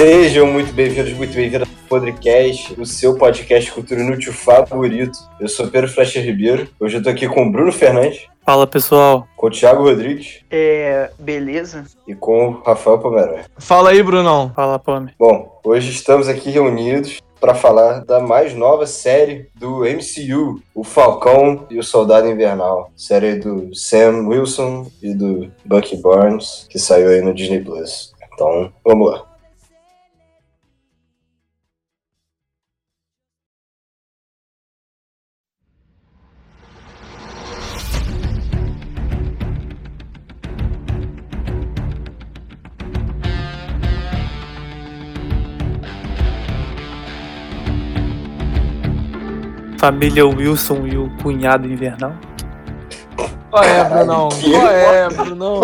Sejam muito bem-vindos, muito bem-vindos ao Podcast, o seu podcast cultura inútil favorito. Eu sou Pedro Flecha Ribeiro. Hoje eu tô aqui com o Bruno Fernandes, Fala pessoal. com o Thiago Rodrigues É. Beleza? e com o Rafael Pomeré. Fala aí, Brunão. Fala, Pome. Bom, hoje estamos aqui reunidos para falar da mais nova série do MCU, O Falcão e o Soldado Invernal. Série do Sam Wilson e do Bucky Barnes, que saiu aí no Disney Plus. Então, vamos lá. Família Wilson e o cunhado invernal. Qual é, Brunão? Qual é, Brunão?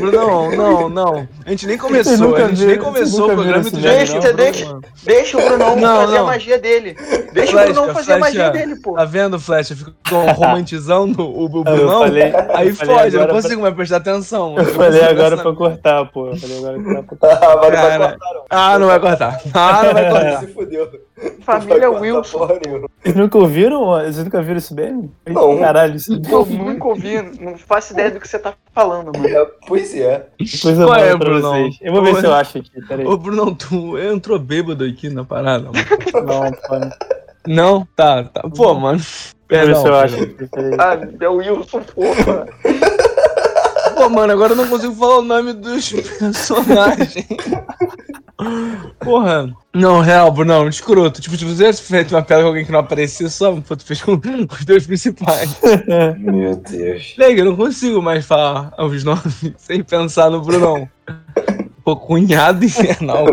Brunão, não, não. A gente nem começou, a gente nem começou o programa não? Deixa- Brunão. Deixa o Brunão Não, fazer não. a magia dele. Deixa Flecha, o Brunão fazer a magia dele, pô. Tá vendo, Flecha? Ficou romantizando o, o Brunão. falei- Aí fode, eu não consigo mais prestar atenção. Eu falei agora pra cortar, pô. Eu falei agora pra cortar. Ah, não vai cortar, não. Ah, não vai cortar. Ah, não vai cortar. Se fudeu. Família Wilson. Vocês nunca ouviram? Vocês nunca viram esse meme? Não. Caralho, isso Eu nunca ouvi, não faço ideia do que você tá falando, mano. É, Pois é. eu Qual é, vocês. Eu vou ver Qual se é? eu acho aqui, peraí. Ô, Brunão, tu entrou bêbado aqui na parada, mano. Não, Pome. Não? Tá, tá. Pô, mano. Eu ver se eu acho aqui, peraí. Ah, é o Wilson, porra. Pô, mano, agora eu não consigo falar o nome dos personagens. Porra. Não, real, Brunão, escroto. Tipo, se você tivesse feito uma piada com alguém que não aparecia, só pô, tu fez com os dois principais. Meu Deus. Liga, eu não consigo mais falar os nomes sem pensar no Brunão. Pô, cunhado infernal.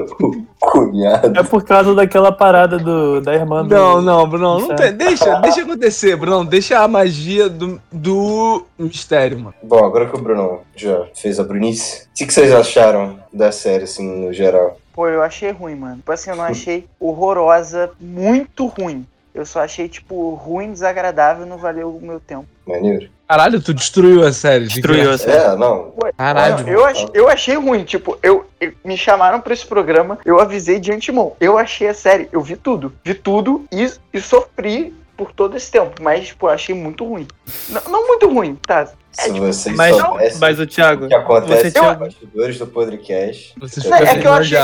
Cunhado. É por causa daquela parada do, da irmã do... Não, não, Brunão, não tem. Deixa, deixa acontecer, Brunão. Deixa a magia do, do mistério, mano. Bom, agora que o Bruno já fez a Brunice, o que que vocês acharam da série, assim, no geral? Pô, eu achei ruim, mano. Tipo assim, eu não achei horrorosa, muito ruim. Eu só achei, tipo, ruim, desagradável, não valeu o meu tempo. Maneiro? Caralho, tu destruiu a série. de Destruiu a série. É, não. Caralho. Não, eu, ach, eu achei ruim, tipo, eu, eu- me chamaram pra esse programa, eu avisei de antemão. Eu achei a série, eu vi tudo. Vi tudo e, e sofri por todo esse tempo. Mas, tipo, eu achei muito ruim. Não, não muito ruim, tá? Se tipo, vocês Mas, soubessem mas o Thiago, o que acontece você nos bastidores do podcast. Vocês é que eu achei-.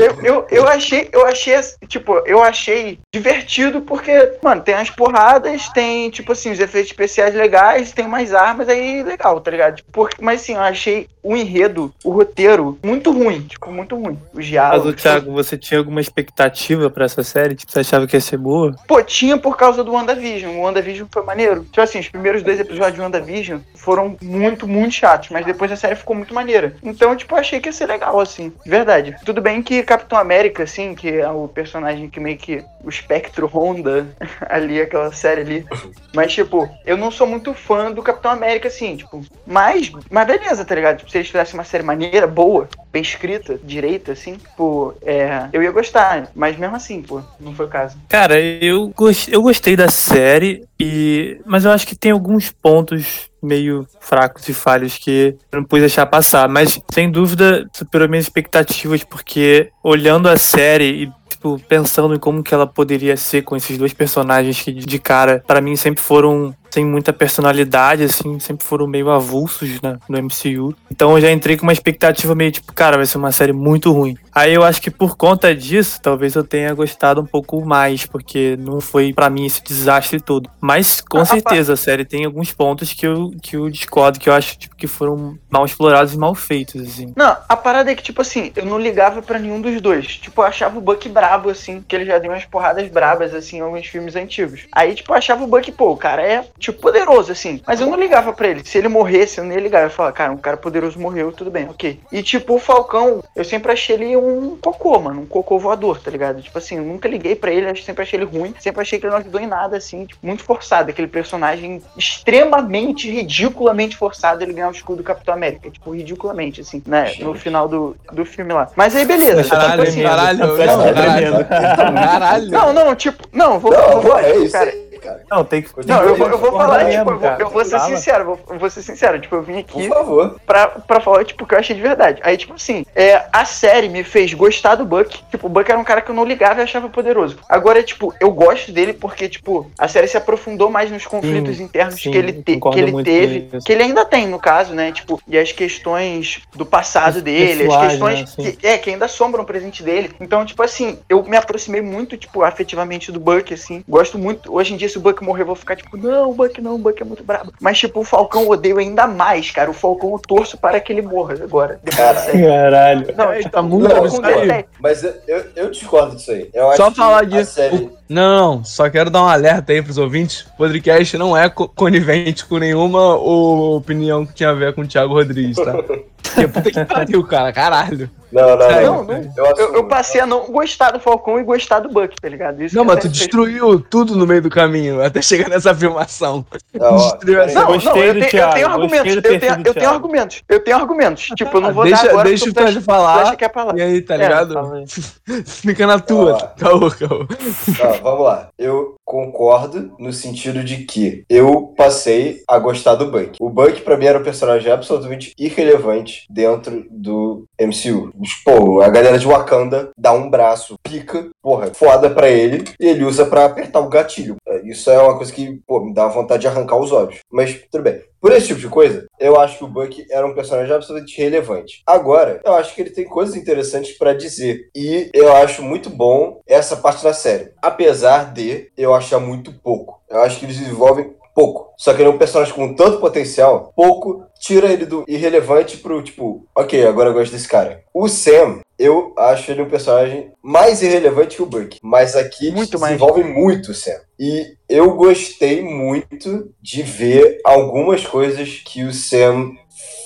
Eu, eu, eu achei, eu achei, tipo, eu achei divertido porque, mano, tem as porradas, tem, tipo assim, os efeitos especiais legais, tem mais armas, aí legal, tá ligado? Porque, mas assim, eu achei o enredo, o roteiro, muito ruim, tipo, muito ruim. Os mas o diálogos. Thiago, você tinha alguma expectativa pra essa série? Tipo, você achava que ia ser boa? Pô, tinha por causa do WandaVision. O WandaVision foi maneiro. Tipo assim, os primeiros dois episódios de WandaVision foram muito, muito chatos, mas depois a série ficou muito maneira. Então, tipo, achei que ia ser legal, assim. De verdade. Tudo bem que Capitão América, assim, que é o personagem que meio que. O espectro Honda ali, aquela série ali. Mas, tipo, eu não sou muito fã do Capitão América, assim, tipo. Mas, mas beleza, tá ligado? Tipo, se eles fizessem uma série maneira, boa, bem escrita, direita, assim, pô, é, eu ia gostar. Mas mesmo assim, pô, não foi o caso. Cara, eu, gos- eu gostei da série, e mas eu acho que tem alguns pontos meio fracos e falhos que eu não pude deixar passar. Mas, sem dúvida, superou minhas expectativas, porque olhando a série e tipo, pensando em como que ela poderia ser com esses dois personagens que, de cara, pra mim sempre foram sem muita personalidade, assim, sempre foram meio avulsos né, no MCU. Então eu já entrei com uma expectativa meio tipo, cara, vai ser uma série muito ruim. Aí eu acho que por conta disso, talvez eu tenha gostado um pouco mais, porque não foi pra mim esse desastre todo. Mas com Ah, certeza a série tem alguns pontos que eu, que eu discordo, que eu acho tipo, que foram mal explorados e mal feitos, assim. Não, a parada é que, tipo assim, eu não ligava pra nenhum dos dois. Tipo, eu achava o Buck brabo, assim, que ele já deu umas porradas brabas, assim, em alguns filmes antigos. Aí, tipo, eu achava o Buck, pô, o cara é, tipo, poderoso, assim. Mas eu não ligava pra ele. Se ele morresse, eu nem ia ligar. Eu falava, cara, um cara poderoso morreu, tudo bem, ok. E, tipo, o Falcão, eu sempre achei ele um cocô, mano, um cocô voador, tá ligado? Tipo assim, eu nunca liguei pra ele, eu sempre achei ele ruim. Sempre achei que ele não ajudou em nada, assim, tipo, muito forçado. Aquele personagem extremamente, ridiculamente forçado ele ganhar o escudo do Capitão América. Tipo, ridiculamente, assim, né? No final do, do filme lá. Mas aí, beleza. Caralho, tipo assim, caralho, não, caralho. tremendo. Caralho. não, não, tipo, não, vou, Não, vou, é isso cara. Cara. cara. Não, tem que. Não, eu, vou- eu vou falar, mesmo, tipo, eu vou- cara. eu vou ser Fala. sincero, vou, eu vou ser sincero, tipo, eu vim Por aqui favor. pra, pra falar, tipo, o que eu achei de verdade. Aí, tipo assim, é, a série me fez gostar do Buck. Tipo, o Buck era um cara que eu não ligava e achava poderoso. Agora, tipo, eu gosto dele porque, tipo, a série se aprofundou mais nos conflitos Sim, internos sim, que ele, te- que ele teve, que ele ainda tem, no caso, né? Tipo, e as questões do passado Os dele, as pessoais, questões né, que, é, que ainda assombram o presente dele. Então, tipo assim, eu me aproximei muito, tipo, afetivamente do Buck, assim. Gosto muito. Hoje em dia, se o Buck morrer, eu vou ficar, tipo, não, o Buck não, o Buck é muito brabo. Mas, tipo, o Falcão eu odeio ainda mais, cara. O Falcão eu torço para que ele morra agora. Caralho. Não, É, tipo, tá muito o Falcão absurdo. detesta. Mas eu, eu, eu discordo disso aí. Eu Só acho falar disso. série... Não, não, só quero dar um alerta aí pros ouvintes. O podcast não é co- conivente com nenhuma opinião que tinha a ver com o Thiago Rodrigues, tá? Porque puta que pariu, cara, caralho. Não, não, Sério? não. Não, Eu, Eu, passei a não gostar do Falcão e gostar do Buck, tá ligado? Isso Não, que mas tu fez. destruiu tudo no meio do caminho, até chegar nessa afirmação. Não, ó, Destruiu essa- Não, Gostei não, eu, do tenho- eu tenho gostei argumentos. Eu tenho, do eu tenho argumentos. Eu tenho argumentos. Tipo, eu não vou deixa dar agora. deixa o Fred falar. acha que é pra lá. E aí, tá É, ligado? aí. Fica na tua, Ó. caô, caô. Não, vamos lá. Eu concordo no sentido de que eu passei a gostar do Buck. O Buck, pra mim, era um personagem absolutamente irrelevante dentro do MCU. Pô, a galera de Wakanda dá um braço, pica, porra, foda pra ele, e ele usa pra apertar o gatilho. Isso é uma coisa que, pô, me dá vontade de arrancar os olhos. Mas, tudo bem. Por esse tipo de coisa, eu acho que o Buck era um personagem absolutamente relevante. Agora, eu acho que ele tem coisas interessantes pra dizer. E eu acho muito bom essa parte da série. Apesar de eu achar muito pouco. Eu acho que eles desenvolvem pouco. Só que ele é um personagem com tanto potencial, pouco tira ele do irrelevante pro tipo, ok, agora eu gosto desse cara. O Sam, eu acho ele um personagem mais irrelevante que o Buck. Mas aqui Muito mais. desenvolvem muito o Sam. E eu gostei muito de ver algumas coisas que o Sam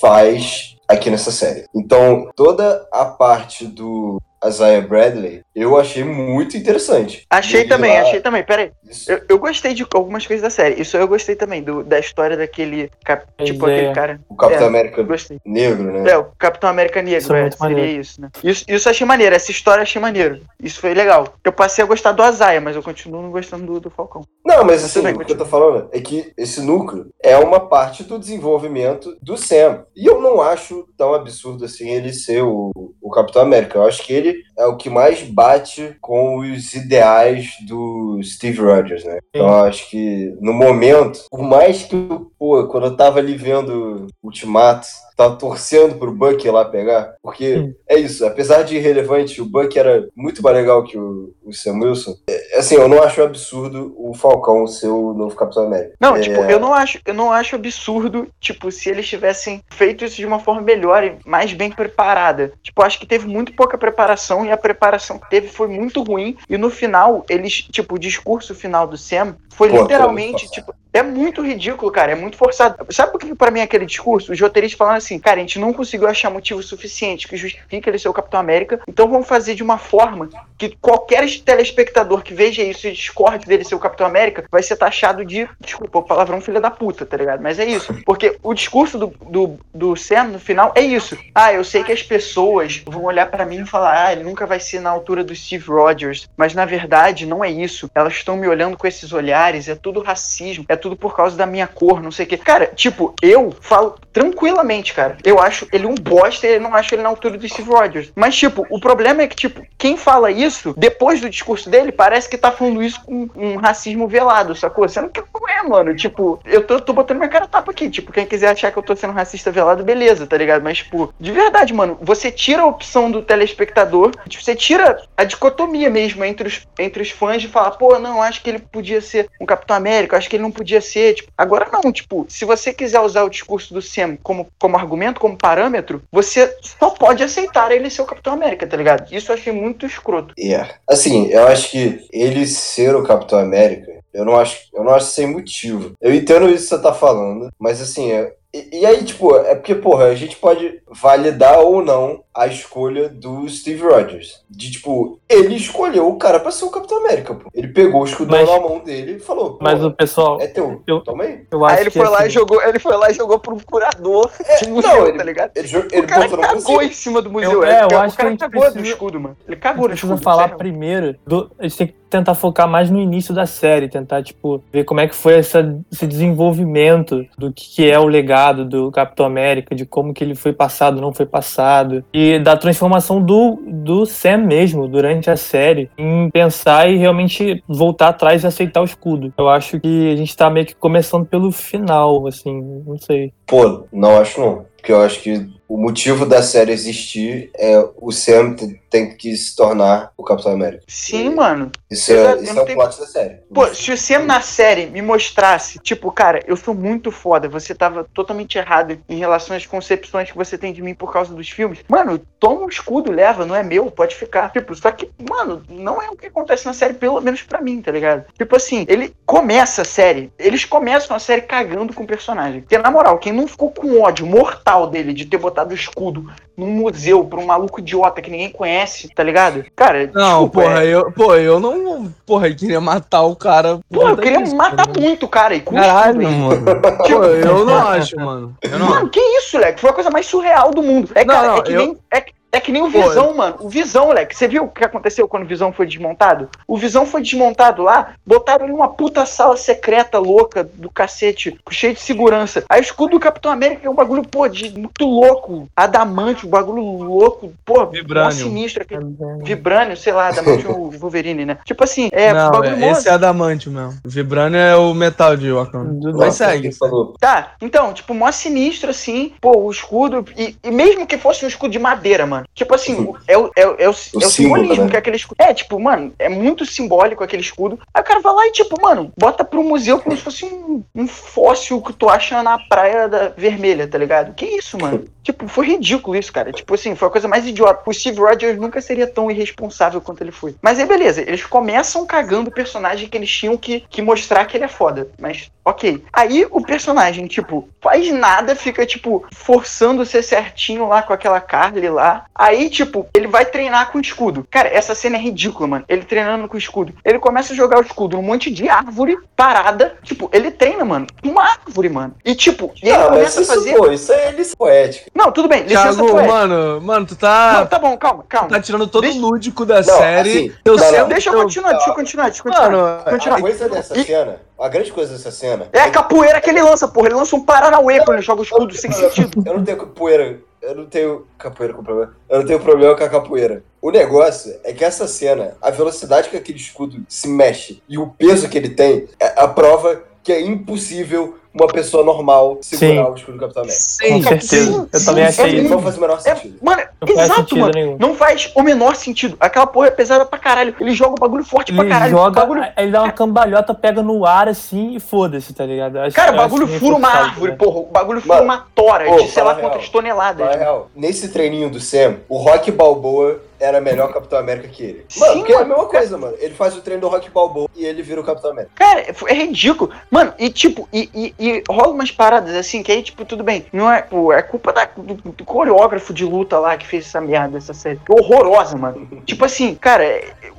faz aqui nessa série. Então, toda a parte do Isaiah Bradley, eu achei muito interessante. Achei Ele também, lá- achei também. Pera aí. Isso. Eu, eu gostei de algumas coisas da série. Isso eu gostei também, do, da história daquele. cap- tipo, é. aquele cara. O Capitão É, América gostei. negro, né? É, o Capitão América Negro, Isso é é, muito seria maneiro. isso, né? Isso, isso eu achei maneiro, essa história eu achei maneiro. Isso foi legal. Eu passei a gostar do Azaia, mas eu continuo não gostando do, do Falcão. Não, mas assim, bem, o que eu tô falando é que esse núcleo é uma parte do desenvolvimento do Sam. E eu não acho tão absurdo assim ele ser o, o Capitão América. Eu acho que ele é o que mais bate com os ideais do Steve Rogers, né? Então acho que no momento, por mais que pô, quando eu tava ali vendo Ultimato, tava torcendo pro Buck ir lá pegar, porque Sim. é isso, apesar de irrelevante, o Buck era muito mais legal que o, o Sam Wilson. É, assim, eu não acho absurdo o Falcão ser o novo Capitão América. Não, É, tipo, eu não acho, eu não acho absurdo, tipo, se eles tivessem feito isso de uma forma melhor e mais bem preparada. Tipo, eu acho que teve muito pouca preparação e a preparação que teve foi muito ruim. E no final, eles, tipo, o discurso final do Sam foi Pô, literalmente, tipo, é muito ridículo, cara, é muito forçado. Sabe por que pra mim é aquele discurso? Os roteiristas falando assim, cara, a gente não conseguiu achar motivo suficiente que justifique ele ser o Capitão América, então vamos fazer de uma forma que qualquer telespectador que veja isso e discorde dele ser o Capitão América vai ser taxado de, desculpa, o palavrão filha da puta, tá ligado? Mas é isso. Porque o discurso do, do, do Sam no final é isso. Ah, eu sei que as pessoas vão olhar pra mim e falar, ah, ele nunca vai ser na altura do Steve Rogers. Mas na verdade não é isso. Elas estão me olhando com esses olhares, é tudo racismo, é tudo por causa da minha cor, não sei o quê. Cara, tipo, eu falo tranquilamente, cara. Eu acho ele um bosta e não acho ele na altura do Steve Rogers. Mas, tipo, o problema é que, tipo, quem fala isso, depois do discurso dele, parece que tá falando isso com um racismo velado, sacou? Sendo que não é, mano. Tipo, eu tô, tô botando minha cara tapa aqui. Tipo, quem quiser achar que eu tô sendo racista velado, beleza, tá ligado? Mas, tipo, de verdade, mano, você tira a opção do telespectador, tipo, você tira a dicotomia mesmo entre os, entre os fãs de falar, pô, não, acho que ele podia ser um Capitão América, acho que ele não podia ser. Tipo, agora não, tipo, se você quiser usar o discurso do Sam como, como argumento, como parâmetro, você só pode aceitar ele ser o Capitão América, tá ligado? Isso eu achei muito escroto. É. Assim, eu acho que ele ser o Capitão América, eu não acho, eu não acho sem motivo. Eu entendo isso que você tá falando, mas assim, é- E, e aí, tipo, é porque, porra, a gente pode validar ou não a escolha do Steve Rogers. De, tipo, ele escolheu o cara pra ser o Capitão América, pô. Ele pegou o escudão Mas- na mão dele e falou, Mas "Pô, o pessoal, é teu, eu- toma aí. eu acho Aí ele que foi lá assim, e jogou, ele foi lá e jogou pro curador de museu, não, ele- tá ligado? Ele, ele no cagou museu. em cima do museu. Eu- ele- é, eu o acho que a gente cagou do precisa- escudo, mano. Ele cagou no precisa escudo. falar sério. primeiro. do- a gente tem que tentar focar mais no início da série, tentar, tipo, ver como é que foi essa, esse desenvolvimento do que, que é o legado do Capitão América, de como que ele foi passado, não foi passado, e da transformação do, do Sam mesmo durante a série, em pensar e realmente voltar atrás e aceitar o escudo. Eu acho que a gente tá meio que começando pelo final, assim, não sei. Pô, não acho não. Porque eu acho que o motivo da série existir é o Sam te- tem que se tornar o Capitão América. Sim, mano. Isso é, eu isso não é o tenho- plot da série. Pô, se o Sam na série me mostrasse, tipo, cara, eu sou muito foda, você tava totalmente errado em relação às concepções que você tem de mim por causa dos filmes. Mano, toma um escudo, leva, não é meu, pode ficar. Tipo, só que, mano, não é o que acontece na série, pelo menos pra mim, tá ligado? Tipo assim, ele começa a série, eles começam a série cagando com o personagem. Porque, na moral, quem não ficou com ódio mortal dele de ter botado o escudo num museu pra um maluco idiota que ninguém conhece, tá ligado? Cara, Não, desculpa, porra, é- eu, pô, eu não. Porra, eu queria matar o cara. por Pô, eu queria disso, matar muito o cara e com o Caralho, mano. Pô, eu não acho, mano. Eu não Mano, acho. que isso, Leque? Foi a coisa mais surreal do mundo. É, Não, cara, não, é, que eu- nem, é, que- é que nem o Pô, Visão, mano. O Visão, Leque. Você viu o que aconteceu quando o Visão foi desmontado? O Visão foi desmontado lá, botaram ele numa puta sala secreta louca do cacete, cheio de segurança. Aí o escudo do Capitão América é um bagulho, pô, de, muito louco. Adamante, um bagulho louco, pô, mó Vibranium. sinistro. Aquele, Vibrânio, sei lá, Adamante ou Wolverine, né? Tipo assim, é não, bagulho é- esse é adamante mesmo. O Vibranium é o metal de Wakanda. Mas segue. ele Falou, Tá, então, tipo, mó sinistro, assim, pô, o escudo, e, e mesmo que fosse um escudo de madeira, mano, tipo assim, é, o- é, o- é o, é o símbolo, simbolismo né? que é aquele escudo. É, tipo, mano, é muito simbólico aquele escudo. Aí o cara vai lá e, tipo, mano, bota pro museu como se fosse um, um fóssil que tu acha na praia da vermelha, tá ligado? Que isso, mano? Tipo, foi ridículo isso, cara. Tipo assim, foi a coisa mais idiota. O Steve Rogers nunca seria tão irresponsável quanto ele foi. Mas aí, beleza, eles começam cagando o personagem que eles tinham que, que mostrar que ele é foda. Mas, ok. Aí o personagem, tipo, faz nada, fica, tipo, forçando ser certinho lá com aquela Carly lá. Aí, tipo, ele vai treinar com o escudo. Cara, essa cena é ridícula, mano. Ele treinando com o escudo. Ele começa a jogar o escudo num monte de árvore parada. Tipo, ele treina, mano, uma árvore, mano. E, tipo, e ele começa a isso, fazer. pô, isso é licença poética. Não, tudo bem, licença Thiago, poética. mano, mano, tu Não, tá. tá bom, calma, calma. Tá tirando todo Deixa- o lúdico da Não, série. assim, eu não, não. Deixa eu eu- continuar, deixa eu continuar, deixa eu continuar. Mano, continuar. A coisa dessa E- cena, a grande coisa dessa cena. É a capoeira que ele lança, porra. Ele lança um Paranauê quando ele joga o escudo sem sentido. Eu não tenho capoeira. Eu não tenho capoeira com problema. Eu não tenho problema com a capoeira. O negócio é que essa cena, a velocidade que aquele escudo se mexe e o peso que ele tem, é a prova que é impossível uma pessoa normal segurar Sim. o escudo do Capitão América. Sim, Com certeza. Eu também sim, achei é isso. Não faz o menor É, sentido. mano, Não faz exato, sentido mano. nenhum. Não faz o menor sentido. Aquela porra é pesada pra caralho. Ele joga o bagulho forte pra Ele caralho. o joga, bagulho... ele dá uma cambalhota, pega no ar assim e foda-se, tá ligado? Eu acho- Cara, o eu acho bagulho meio fura uma árvore, né? porra. O bagulho fura uma tora ô, de sei lá quantas real. toneladas. Na real, nesse treininho do Sam, o Rock Balboa era melhor Capitão América que ele. Mano, Sim, porque é a mano. mesma coisa, mano. Ele faz o treino do Rock Balboa e ele vira o Capitão América. Cara, é- ridículo. Mano, e tipo, e, e, e rola umas paradas assim, que aí, tipo, tudo bem. Não é, pô, é culpa da- do, do coreógrafo de luta lá que fez essa merda, essa série. Horrorosa, mano. tipo assim, cara,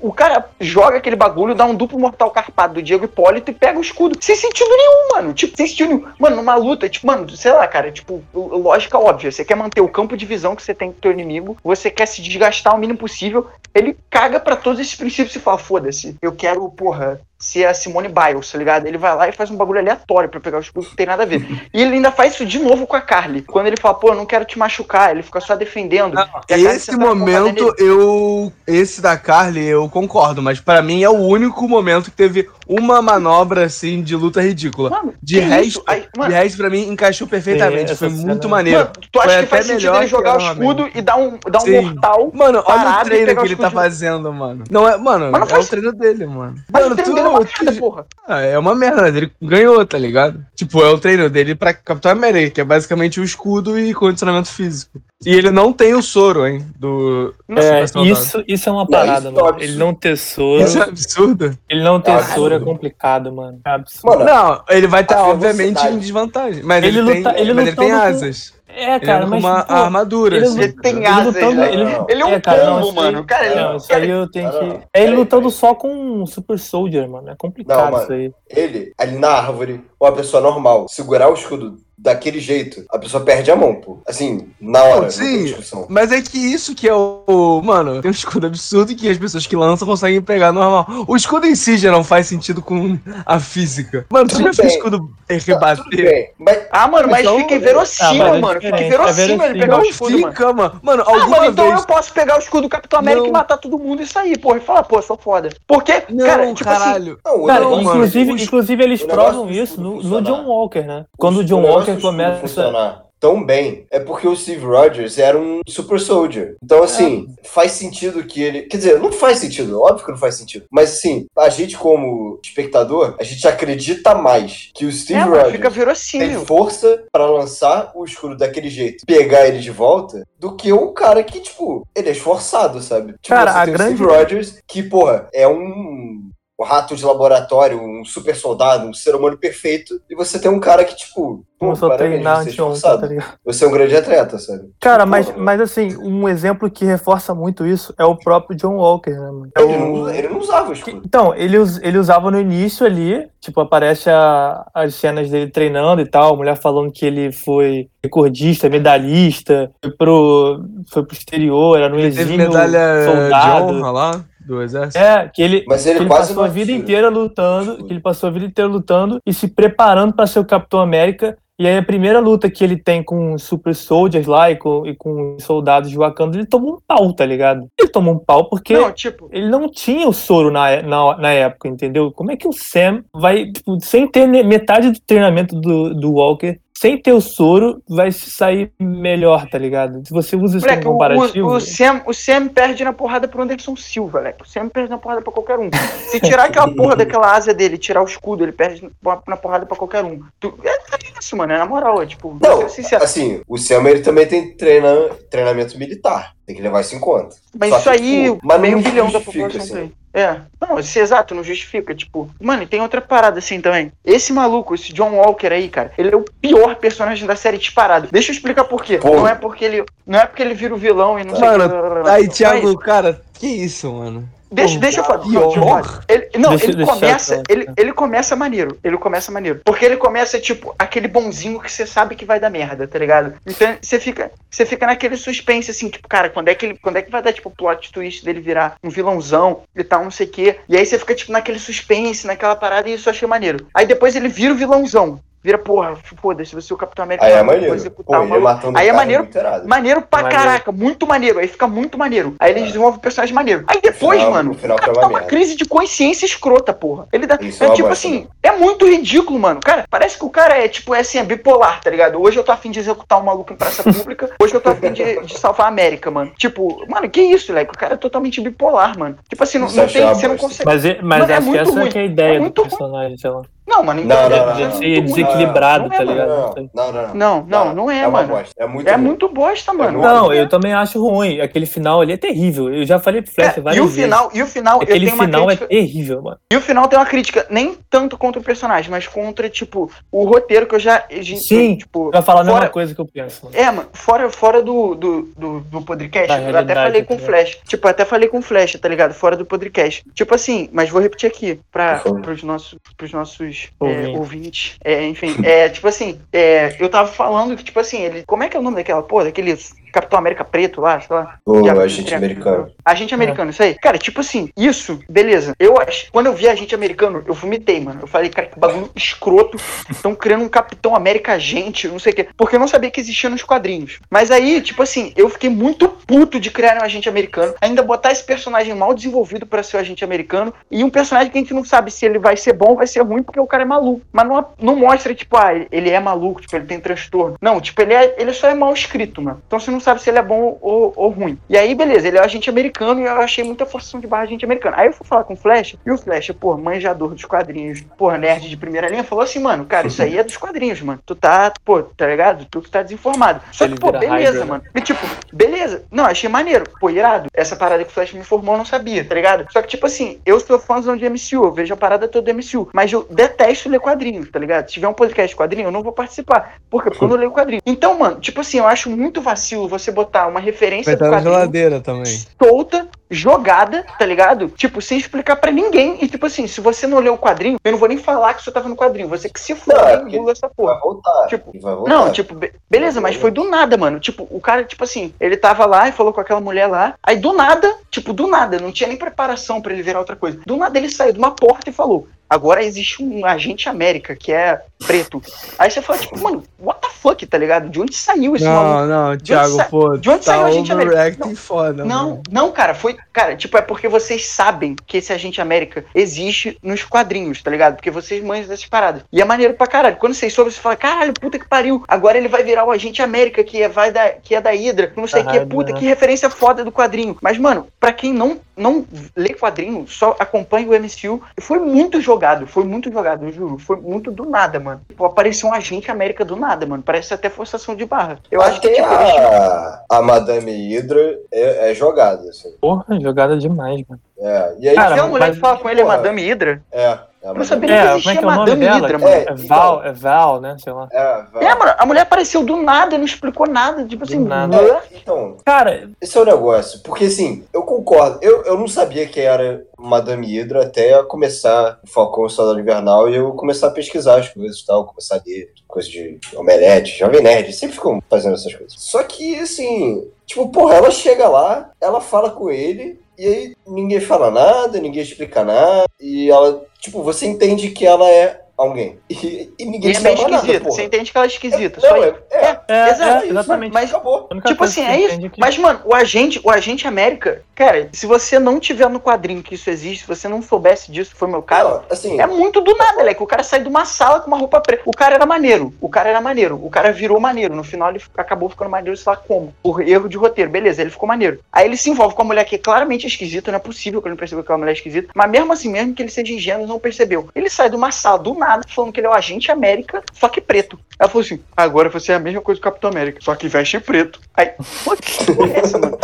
o cara joga aquele bagulho, dá um duplo mortal carpado do Diego Hipólito e pega o escudo. Sem sentido nenhum, mano. Tipo, sem sentido nenhum. Mano, numa luta, tipo, mano, sei lá, cara, tipo, lógica óbvia. Você quer manter o campo de visão que você tem com o teu inimigo, você quer se desgastar o mínimo possível. Ele caga pra todos esses princípios e fala, foda-se, eu quero, porra, ser a Simone Biles, tá ligado? Ele vai lá e faz um bagulho aleatório pra pegar o escudo que não tem nada a ver. E ele ainda faz isso de novo com a Carly. Quando ele fala, pô, eu não quero te machucar, ele fica só defendendo. Esse momento, eu. Esse da Carly, eu concordo, mas pra mim é o único momento que teve uma manobra assim de luta ridícula. Mano, De resto? Aí, de mano, resto, pra mim, encaixou perfeitamente. Foi muito maneiro. mano, tu acha Foi que faz sentido ele jogar o escudo e dar um, dar um Sim. mortal? Mano, olha o treino que ele tá fazendo, mano. Não é, mano, Mas não é faz- o treino dele, mano. Mas mano, o treino tu uma merda, porra. Ah, é uma merda, mas ele ganhou, tá ligado? Tipo, é o treino dele pra Capitão América, que é basicamente o escudo e condicionamento físico. E ele não tem o soro, hein? Do. É, isso, isso é uma parada, isso é mano. Ele não ter soro. Isso é absurdo. Ele não ter É soro é complicado, mano. É absurdo. Mano, Não, ele vai estar, obviamente, em desvantagem. Mas Ele ele, luta- tem, ele mas ele tem asas. É, Ele cara, anda mas. uma pô, armadura. ele Ele tem ele asas, lutando, ele, Não. Ele é um É, cara, não, pombo, isso aí- mano. Cara, ele Não, isso aí eu tenho Não, que. não. É ele lutando só com um Super Soldier, mano. É complicado Não, mano. isso aí. ele, ali na árvore, uma pessoa normal, segurar o escudo daquele jeito, a pessoa perde a mão, pô. Assim, na hora, não Sim. Mas é que isso que é o, o- Mano, tem um escudo absurdo que as pessoas que lançam conseguem pegar normal. O escudo em si já não faz sentido com a física. Mano, tu já bem. escudo rebater? mas Ah, mano, mas Então- fica Ah, inverossímil, mas é mano. Fica diferente, inverossímil é ele pegar o escudo, mano. fica, mano. Mano, Ah, alguma mano, então vez. eu posso pegar o escudo do Capitão América Não. e matar todo mundo e sair, porra. E falar, pô, sou foda. Porque, Não, cara, tipo assim, caralho. não, o Cara, Não, mano, inclusive, inclusive eles provam isso no, no. John Walker, né? Quando o John negócio Walker começa. funcionar tão bem é porque o Steve Rogers era um super soldier. Então, assim, faz sentido que ele. Quer dizer, não faz sentido, óbvio que não faz sentido. Mas, assim, a gente, como espectador, a gente acredita mais que o Steve é, Rogers fica tem verossímil. força pra lançar o escudo daquele jeito, pegar ele de volta, do que o cara que, tipo, ele é esforçado, sabe? Tipo, Cara, você a tem grande- o Steve Rogers, que, porra, é um. Um rato de laboratório, um super soldado, um ser humano perfeito, e você tem um cara que, tipo, pô, Começou a parabéns, treinar você é anteontem, tá ligado? Você é um grande atleta, sabe? Cara, Tipo, mas, porra, mas assim, um exemplo que reforça muito isso é o próprio John Walker, né, mano? É Ele, o- não, ele não usava o Que- escudo. Então, ele, us- ele usava no início ali, tipo, aparece a- as cenas dele treinando e tal, a mulher falando que ele foi recordista, medalhista, foi pro, foi pro exterior, era no exílio medalha de soldado. honra lá do exército. É, que ele, Mas ele que ele quase passou a vida tira. inteira lutando, que ele passou a vida inteira lutando e se preparando para ser o Capitão América. E aí a primeira luta que ele tem com os Super Soldiers lá e com, e com os soldados de Wakanda, ele toma um pau, tá ligado? Ele toma um pau porque Não, tipo, ele não tinha o soro na, na, na época, entendeu? Como é que o Sam vai, tipo, sem ter metade do treinamento do, do Walker, sem ter o soro, vai sair melhor, tá ligado? Se você usa isso como o, comparativo. o, o, Sam, o Sam perde na porrada pro Anderson Silva, moleque. O Sam perde na porrada pra qualquer um. Se tirar aquela porra daquela asa dele, tirar o escudo, ele perde na porrada pra qualquer um. Tu- é, é isso, mano, é na moral, é tipo, Não, ser sincero. assim, o Sam ele também tem treina, treinamento militar. Tem que levar isso em conta. Mas Só isso que, aí, tipo, mas meio bilhão da população assim. tem. É. Não, isso é exato, não justifica. Tipo, mano, e tem outra parada assim também. Esse maluco, esse John Walker aí, cara, ele é o pior personagem da série disparado. Deixa eu explicar por quê. Pô. Não é porque ele. Não é porque ele vira o vilão e não sei o Mano, que. Aí, Não Thiago, cara, que isso, mano? Deixa, deixa eu falar. Não, deixa eu pior. falar. Ele, não, Deixa- ele começa. Ele, ele começa maneiro. Ele começa maneiro. Porque ele começa, tipo, aquele bonzinho que você sabe que vai dar merda, tá ligado? Então você fica, você fica naquele suspense, assim, tipo, cara, quando é que ele. Quando é que vai dar, tipo, o plot twist dele virar um vilãozão e tal, não sei o quê. E aí você fica, tipo, naquele suspense, naquela parada, e isso eu achei maneiro. Aí depois ele vira o vilãozão. Vira, porra, foda-se, você é o Capitão América. Aí é maneiro. executar Pô, ele maluco. matando Aí é maneiro-. Maneiro pra Maneiro. caraca, muito maneiro. Aí fica muito maneiro. Aí ele É. desenvolve o personagem maneiro. Aí depois, final- mano, no final o dá uma uma merda. crise de consciência escrota, porra. Ele dá. Isso é é uma tipo assim, é muito ridículo, mano. Cara, parece que o cara é, tipo, é assim, é bipolar, tá ligado? Hoje eu tô afim de executar um maluco em praça pública, hoje eu tô afim de, de salvar a América, mano. Tipo, mano, que isso, moleque? O cara é totalmente bipolar, mano. Tipo assim, não, não tem. uma Você não consegue. Mas, é- mas Mano, é acho que muito essa ruim. que é a ideia É do ruim. personagem, sei lá. Não, mano, então. Não, não, é não, desequilibrado, Não é, tá mano. ligado? Não, não, não. Não, não, não é, é mano. bosta. É muito É muito bosta, mano. muito Não, É. eu também acho ruim. Aquele final ali é terrível. Eu já falei pro Flash É, várias e o vezes. final, e o final, eu Aquele tenho uma final crítica. é terrível, mano. E o final tem uma crítica, nem tanto contra o personagem, mas contra, tipo, o roteiro que eu já. gente, Sim, tipo, Vai falar a mesma fora, coisa que eu penso. mano. É, mano, fora, fora do, do, do, do podcast, Da eu até falei com o tá Flash. Tipo, eu até falei com o Flash, tá ligado? Fora do podcast. Tipo assim, mas vou repetir aqui, pra, Por favor. pros nossos, pros nossos é, ouvintes. É, enfim, é, tipo assim, é, eu tava falando que, tipo assim, ele. Como é que é o nome daquela porra? Daquele Capitão América Preto lá, sei lá. O Diabo agente americano. Agente americano, isso aí. Cara, tipo assim, isso, beleza. Eu acho. Quando eu vi agente americano, eu vomitei, mano. Eu falei, cara, que bagulho escroto. Estão criando um Capitão América agente, não sei o quê. Porque eu não sabia que existia nos quadrinhos. Mas aí, tipo assim, eu fiquei muito puto de criar um agente americano. Ainda botar esse personagem mal desenvolvido pra ser o agente americano. E um personagem que a gente não sabe se ele vai ser bom ou vai ser ruim, porque o cara é maluco. Mas não, não mostra, tipo, ah, ele é maluco, tipo, ele tem transtorno. Não, tipo, ele, é, ele só é mal escrito, mano. Então você não sabe se ele é bom ou, ou ruim. E aí, beleza, ele é agente americano e eu achei muita forçação de barra agente americano. Aí eu fui falar com o Flash, e o Flash, pô, manjador dos quadrinhos, pô, nerd de primeira linha, falou assim, mano, cara, isso aí é dos quadrinhos, mano. Tu tá, pô, tá ligado? Tu que tá desinformado. Só que, pô, beleza, Hydra, né? mano. E, tipo, beleza. Não, achei maneiro. Pô, irado. Essa parada que o Flash me informou, eu não sabia, tá ligado? Só que, tipo assim, eu sou fãzão de MCU, eu vejo a parada toda do MCU, mas eu detesto ler quadrinhos, tá ligado? Se tiver um podcast de quadrinho, eu não vou participar. Por quê? Porque eu não leio quadrinho. Então, mano, tipo assim, eu acho muito vacilo você botar uma referência Vai do estar na geladeira também. solta, jogada, tá ligado? Tipo, sem explicar pra ninguém. E tipo assim, se você não leu o quadrinho, eu não vou nem falar que você tava no quadrinho. Você que se for, Não, é e porque- engula essa porra. Vai voltar. Tipo, vai voltar. Não, tipo, be- beleza, mas foi do nada, mano. Tipo, o cara, tipo assim, ele tava lá e falou com aquela mulher lá. Aí do nada, tipo, do nada, não tinha nem preparação pra ele virar outra coisa. Do nada ele saiu de uma porta e falou: Agora existe um agente América que é preto. Aí você fala, tipo, mano, what the fuck, tá ligado? De onde saiu esse maluco? Não, não, Thiago, sa- pô, de onde tá saiu a gente overreacting foda, Não, mano. não, cara, foi. Cara, tipo, é porque vocês sabem que esse Agente América existe nos quadrinhos, tá ligado? Porque vocês manjam dessas paradas. E é maneiro pra caralho. Quando vocês soubem, você fala, caralho, puta que pariu. Agora ele vai virar o Agente América, que é, vai da, que é da Hydra. Não sei o que, puta, que referência foda do quadrinho. Mas, mano, pra quem não, não lê quadrinho, só acompanha o MCU, foi muito jogado, foi muito jogado, eu juro. Foi muito do nada, mano. Tipo, apareceu um Agente América do nada, mano. Parece até forçação de barra. Eu acho que, Até tipo, a, a Madame Hydra é, é jogada, assim. Porra, jogada demais, mano. É. E aí, Cara, Tem uma mulher mas- que fala com ele, é. Madame Hydra. é, é, a não sabia É, como existia é que é Madame dela? Hydra, mano. É Val, é Val, né? Sei lá. É, vai. É, mano, a mulher apareceu do nada, não explicou nada. Tipo assim, nada. blá. Então, Cara, esse é o negócio. Porque, assim, eu concordo. Eu, eu não sabia que era Madame Hydra até começar o Falcão e o Soldado Invernal e eu começar a pesquisar as coisas e tal, começar a ler coisas de omelete, jovem nerd, sempre ficam fazendo essas coisas. Só que, assim, tipo, porra, ela chega lá, ela fala com ele, e aí ninguém fala nada, ninguém explica nada, e ela, tipo, você entende que ela é alguém. E, e ninguém E é meio fala nada. Você entende que ela é esquisita. Não, só é, isso. é, é, Exato, é, exatamente. Mas, acabou. Tipo assim, é isso. que- Mas, mano, o agente, o agente América, cara, se você não tiver no quadrinho que isso existe, se você não soubesse disso, que foi meu caso, Não, assim, é muito do nada, moleque. O cara sai de uma sala com uma roupa preta. O cara era maneiro. O cara era maneiro. O cara virou maneiro. No final ele acabou ficando maneiro, sei lá como. Por erro de roteiro. Beleza, ele ficou maneiro. Aí ele se envolve com uma mulher que é claramente esquisita. Não é possível que ele não percebeu que é uma mulher esquisita. Mas mesmo assim, mesmo que ele seja ingênuo, não percebeu. Ele sai de uma sala do nada falando que ele é o agente América, só que preto. Ela falou assim: agora você é a mesma coisa que o Capitão América, só que veste preto. Aí, pô, que porra é essa, mano?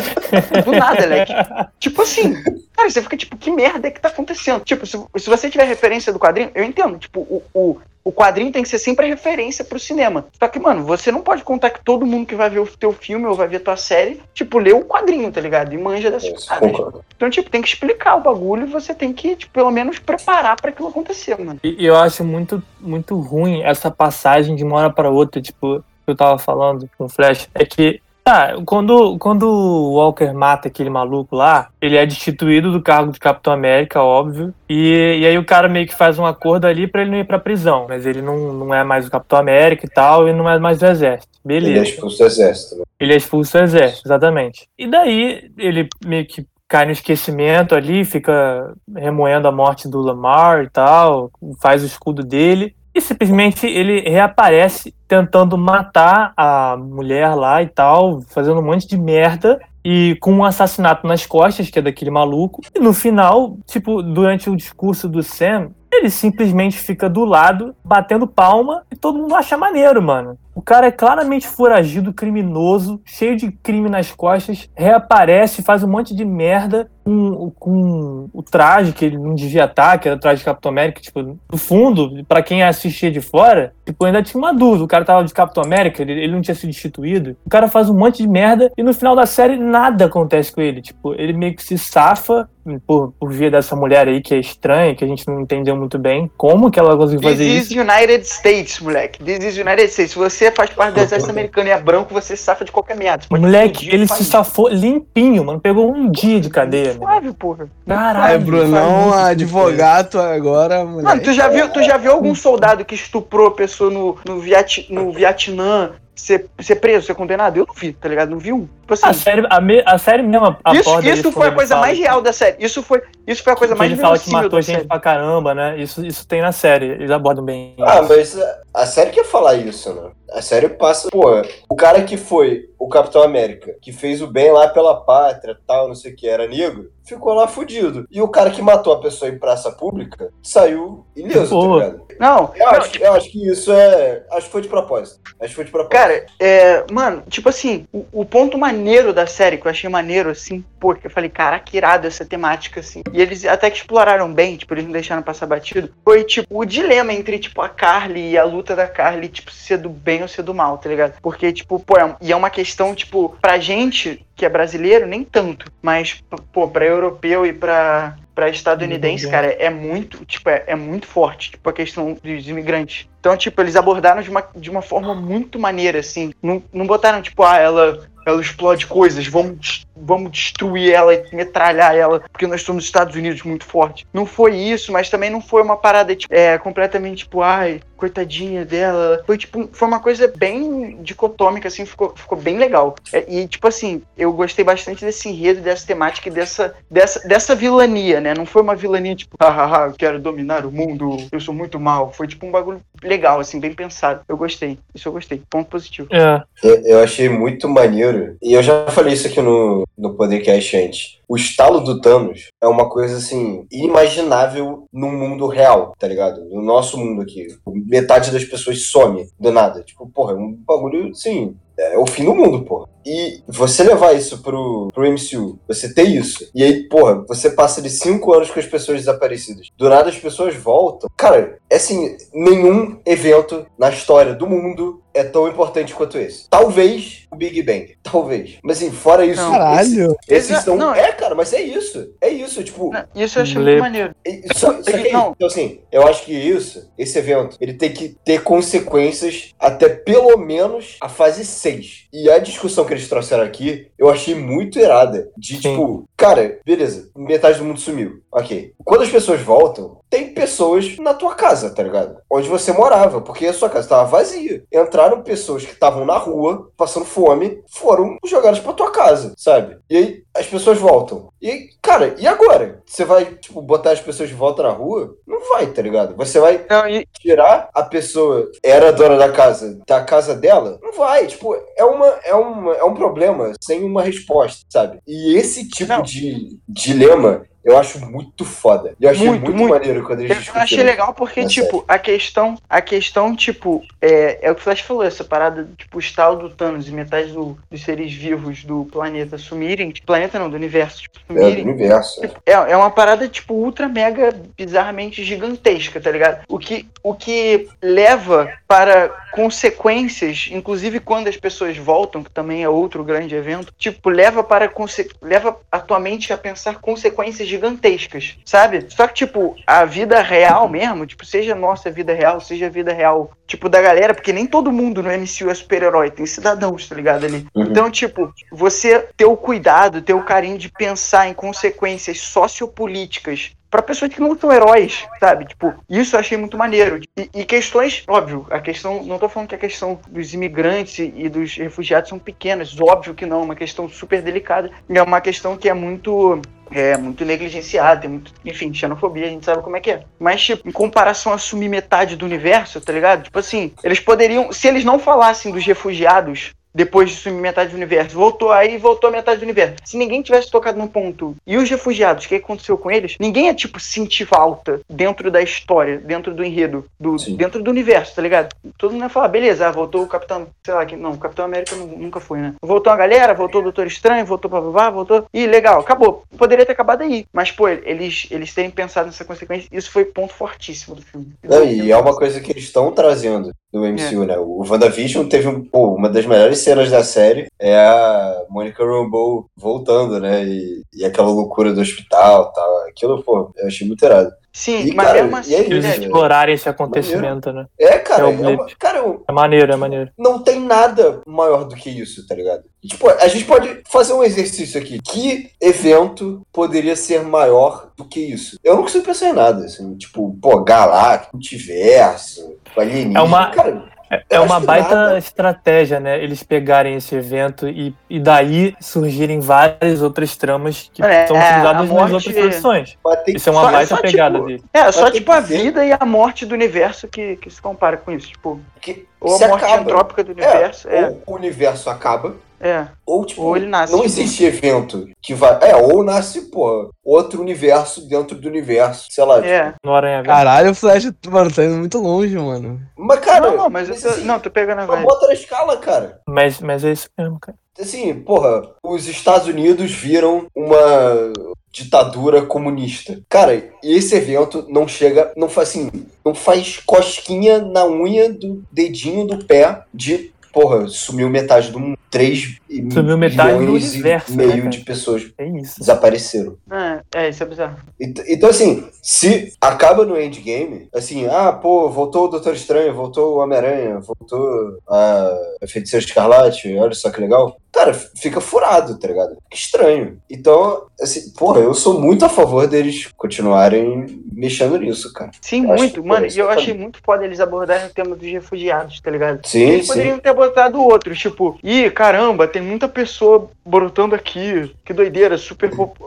Do nada, leque. Tipo assim, cara, você fica tipo, que merda é que tá acontecendo? Tipo, se, se você tiver referência do quadrinho, eu entendo. Tipo, o, o, o quadrinho tem que ser sempre a referência pro cinema. Só que, mano, você não pode contar que todo mundo que vai ver o teu filme ou vai ver tua série, tipo, lê o quadrinho, tá ligado? E manja dessas isso, paradas. concordo. Então, tipo, tem que explicar o bagulho e você tem que, tipo, pelo menos preparar pra aquilo acontecer, mano. E eu acho muito, muito ruim essa passagem de uma hora para outra, tipo, que eu tava falando com o Flash, é que, tá, quando, quando o Walker mata aquele maluco lá, ele é destituído do cargo de Capitão América, óbvio, e, e aí o cara meio que faz um acordo ali pra ele não ir pra prisão, mas ele não, não é mais o Capitão América e tal, e não é mais do exército. Ele é Beleza. expulso do exército. Né? Ele é expulso do exército, exatamente. E daí ele meio que cai no esquecimento ali, fica remoendo a morte do Lamar e tal, faz o escudo dele. E simplesmente ele reaparece tentando matar a mulher lá e tal, fazendo um monte de merda. E com um assassinato nas costas, que é daquele maluco. E no final, tipo, durante o discurso do Sam, ele simplesmente fica do lado, batendo palma, e todo mundo acha maneiro, mano. O cara é claramente foragido, criminoso, cheio de crime nas costas, reaparece, faz um monte de merda com, com o traje que ele não devia estar, que era o traje de Capitão América, tipo, no fundo, pra quem assistia de fora, tipo, ainda tinha uma dúvida. O cara tava de Capitão América, ele, ele não tinha sido destituído. O cara faz um monte de merda e no final da série nada acontece com ele. Tipo, ele meio que se safa por, por via dessa mulher aí que é estranha, que a gente não entendeu muito bem como que ela conseguiu This fazer is isso. United States, moleque. This is United States. Se você faz parte do exército americano e é branco, você se safa de qualquer merda. Moleque, ele se safou limpinho, mano. Pegou um dia de cadeia. Suave, porra. Caralho. Aí, Brunão, muito advogado agora, moleque. Mano, tu já viu, tu já viu algum soldado que estuprou a pessoa no, no, Viet, no Vietnã ser, ser preso, ser condenado. Eu não vi, tá ligado? Não vi um. Tipo assim, A série, a, me- a série mesmo isso aborda isso foi a ele coisa mais real da série. Isso foi, isso foi a coisa que mais ele fala que matou gente série. pra caramba, né? Isso, isso tem na série. Eles abordam bem. Ah, isso. mas a- a série quer falar isso, né? A série passa, pô, o cara que foi o Capitão América, que fez o bem lá pela pátria, tal, não sei o que, era negro, ficou lá fudido. E o cara que matou a pessoa em praça pública saiu ileso, Pô. tá ligado? Não, Eu não, acho, eu acho que isso é. Acho que foi de propósito. Acho que foi de propósito. Cara, é, mano, tipo assim, o, o ponto maneiro da série, que eu achei maneiro, assim, pô, que eu falei, caraca, irado essa temática, assim. E eles até que exploraram bem, tipo, eles não deixaram passar batido. Foi, tipo, o dilema entre, tipo, a Carly e a luta da Carly, tipo, ser do bem ou ser do mal, tá ligado? Porque, tipo, pô, é, e é uma questão, tipo, pra gente que é brasileiro, nem tanto. Mas, pô, pra europeu e pra, pra estadunidense, Uhum. cara, é muito, tipo, é, é muito forte, tipo, a questão dos imigrantes. Então, tipo, eles abordaram de uma, de uma forma muito maneira, assim. Não, não botaram, tipo, ah, ela, ela explode coisas, vamos, vamos destruir ela e metralhar ela, porque nós nos Estados Unidos muito forte. Não foi isso, mas também não foi uma parada, tipo, é, completamente, tipo, ai, coitadinha dela. Foi, tipo, foi uma coisa bem dicotômica, assim, ficou, ficou bem legal. É, e, tipo assim, eu gostei bastante desse enredo, dessa temática e dessa, dessa, dessa vilania, né? Não foi uma vilania, tipo, hahaha, eu quero dominar o mundo, eu sou muito mal. Foi, tipo, um bagulho legal, assim, bem pensado. Eu gostei. Isso eu gostei. Ponto positivo. É. Eu, eu achei muito maneiro. E eu já falei isso aqui no, no podcast antes. O estalo do Thanos é uma coisa assim, inimaginável no mundo real, tá ligado? No nosso mundo aqui. Metade das pessoas some do nada. Tipo, porra, é um bagulho assim. É o fim do mundo, porra. E você levar isso pro, pro MCU, você ter isso, e aí, porra, você passa de cinco anos com as pessoas desaparecidas. Do nada as pessoas voltam. Cara, é assim, nenhum evento na história do mundo é tão importante quanto esse. Talvez o Big Bang. Talvez. Mas assim, fora isso. Caralho. Esses, esses são. não. É, cara, mas é isso. É isso, tipo. Não, Isso eu achei Lê- muito maneiro. Só, só que é Não. Então, assim, eu acho que isso, esse evento, ele tem que ter consequências até pelo menos a fase 6. E a discussão que eles trouxeram aqui, eu achei muito irada. De Sim. tipo, cara, beleza, metade do mundo sumiu. Ok. Quando as pessoas voltam, tem pessoas na tua casa, tá ligado? Onde você morava, porque a sua casa estava vazia. Entraram pessoas que estavam na rua, passando fome, foram jogadas pra tua casa, sabe? E aí as pessoas voltam. E cara, e agora? Você vai, tipo, botar as pessoas de volta na rua? Não vai, tá ligado? Você vai Não, e, tirar a pessoa era dona da casa da casa dela não vai tipo é uma é uma é um problema sem uma resposta sabe e esse tipo Não. de dilema eu acho muito foda eu achei Muito, muito, muito. maneiro quando eles Eu discutiram achei legal porque, tipo, a questão, a questão, tipo, é, é o que o Flash falou, essa parada, tipo, o estalo do Thanos e metade do- dos seres vivos do planeta sumirem, tipo, planeta não, do universo, tipo, é, do universo É, é uma parada, tipo, ultra mega bizarramente gigantesca, tá ligado? O que, o que leva para consequências, inclusive quando as pessoas voltam, que também é outro grande evento, tipo, leva para leva a tua mente a pensar consequências gigantescas, sabe? Só que, tipo, a vida real mesmo, tipo, seja a nossa vida real, seja a vida real, tipo, da galera, porque nem todo mundo no MCU é super-herói, tem cidadãos, tá ligado? Ali. Uhum. Então, tipo, você ter o cuidado, ter o carinho de pensar em consequências sociopolíticas para pessoas que não são heróis, sabe? Tipo, isso eu achei muito maneiro. E, e questões, óbvio, a questão, não tô falando que a questão dos imigrantes e, dos refugiados são pequenas, óbvio que não, é uma questão super delicada, e é uma questão que é muito é muito negligenciada, tem muito, enfim, xenofobia, a gente sabe como é que é. Mas, tipo, em comparação a assumir metade do universo, tá ligado? Tipo assim, eles poderiam, se eles não falassem dos refugiados depois de sumir metade do universo. Voltou aí, voltou a metade do universo. Se ninguém tivesse tocado num ponto e os refugiados, o que aconteceu com eles? Ninguém ia, tipo, sentir falta dentro da história, dentro do enredo, do, Sim. dentro do universo, tá ligado? Todo mundo ia falar, beleza, ah, voltou o Capitão, sei lá, que não, o Capitão América nu- nunca foi, né? Voltou a galera, voltou o Doutor Estranho, voltou babá, voltou. Ih, legal, acabou. Poderia ter acabado aí. Mas, pô, eles, eles terem pensado nessa consequência, isso foi ponto fortíssimo do filme. Não, e é uma coisa que eles estão trazendo do MCU, né? O WandaVision teve pô, uma das melhores cenas da série é a Monica Rambeau voltando, né? E, e aquela loucura do hospital e tal. Aquilo, pô, eu achei muito irado. Sim, E, mas cara, mesmo e assim, aí, Eles né, isso? explorarem esse acontecimento, né? É, cara, É é o blip. uma- cara, eu- É maneiro, é maneiro. não tem nada maior do que isso, tá ligado? Tipo, a gente pode fazer um exercício aqui. Que evento poderia ser maior do que isso? Eu não consigo pensar em nada, assim, tipo, pô, galáctico, multiverso, alienígena. É uma- Cara, É, uma baita nada- estratégia, né? Eles pegarem esse evento e, e daí surgirem várias outras tramas que É, são utilizadas a nas morte- outras produções. Isso é uma Só- baita só, pegada tipo, dele. É, só tipo a vida e a morte do universo que, que se compara com isso. Tipo, que ou se a morte acaba. antrópica do universo. É, Ou o universo acaba, é. ou tipo, Ou ele nasce não existe evento que vai. É, ou nasce, porra, outro universo dentro do universo. Sei lá. tipo, É. No Aranha. Caralho, o Flash, mano, tá indo muito longe, mano. Mas, cara. não, não, mas tô, assim, não, tô pegando a mas vibe. bota na escala, cara. Mas, mas é isso mesmo, cara. Assim, porra, os Estados Unidos viram uma ditadura comunista. Cara, e esse evento não chega, não faz assim, não faz cosquinha na unha do dedinho do pé de, porra, sumiu metade do mundo. 3 Sumiu metade do milhões universo, e né, meio cara? de pessoas É isso. desapareceram. É, é, isso é bizarro. Ent- Então, assim, se acaba no endgame, assim, ah, pô, voltou o Doutor Estranho, voltou o Homem-Aranha, voltou a Feiticeira Escarlate, olha só que legal. Cara, fica furado, tá ligado? Fica estranho. Então, assim, porra, eu sou muito a favor deles continuarem mexendo nisso, cara. Sim, Eu muito. que, Mano, e eu achei muito foda eles abordarem o tema dos refugiados, tá ligado? Sim, Eles sim. poderiam ter botado outros, tipo, ih, caramba, tem muita pessoa brotando aqui, que doideira, super, pop-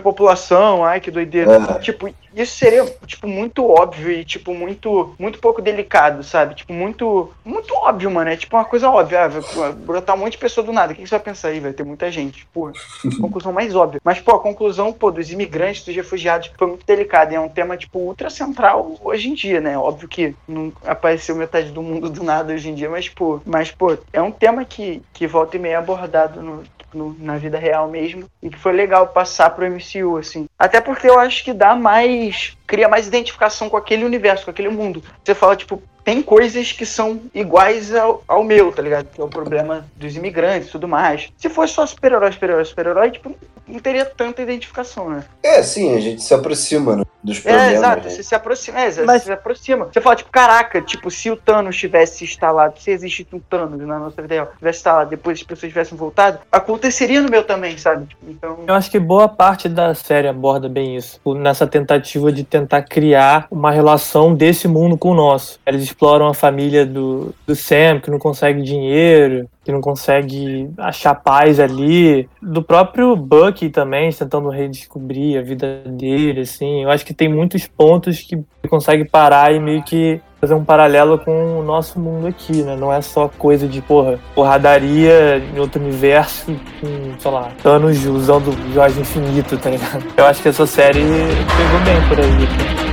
superpopulação, ai, que doideira. É. Tipo, isso seria, tipo, muito óbvio e, tipo, muito, muito pouco delicado, sabe? Tipo, muito, muito óbvio, mano, é tipo uma coisa óbvia, ah, brotar um monte de pessoa do nada, o que você vai pensar aí? Vai ter muita gente, porra. conclusão mais óbvia. Mas, pô, a conclusão, pô, dos imigrantes, dos refugiados, foi muito delicada. E é um tema, tipo, ultra central hoje em dia, né? Óbvio que não apareceu metade do mundo do nada hoje em dia, mas, pô, mas, pô, é um tema que, que volta e meia é abordado no, no- na vida real mesmo. E que foi legal passar pro MCU, assim. Até porque eu acho que dá mais. Cria mais identificação com aquele universo, com aquele mundo. Você fala, tipo, tem coisas que são iguais ao, ao meu, tá ligado? Que é o problema dos imigrantes e tudo mais. Se fosse só super-herói, super-herói, super-herói, tipo, não teria tanta identificação, né? É, sim, a gente se aproxima né, dos É, problemas. exato, né? você se aproxima, é, você Mas- se aproxima. Você fala, tipo, caraca, tipo, se o Thanos tivesse instalado, se existe um Thanos na nossa vida real, tivesse instalado, depois as pessoas tivessem voltado, aconteceria no meu também, sabe? Tipo, então. Eu acho que boa parte da série aborda bem isso, nessa tentativa de tentar criar uma relação desse mundo com o nosso. Eles exploram a família do, do Sam, que não consegue dinheiro, que não consegue achar paz ali, do próprio Bucky também, tentando redescobrir a vida dele, assim. Eu acho que tem muitos pontos que consegue parar e meio que fazer um paralelo com o nosso mundo aqui, né? Não é só coisa de, porra, porradaria em outro universo com, sei lá, Thanos usando Jorge Infinito, tá ligado? Eu acho que essa série pegou bem por aí.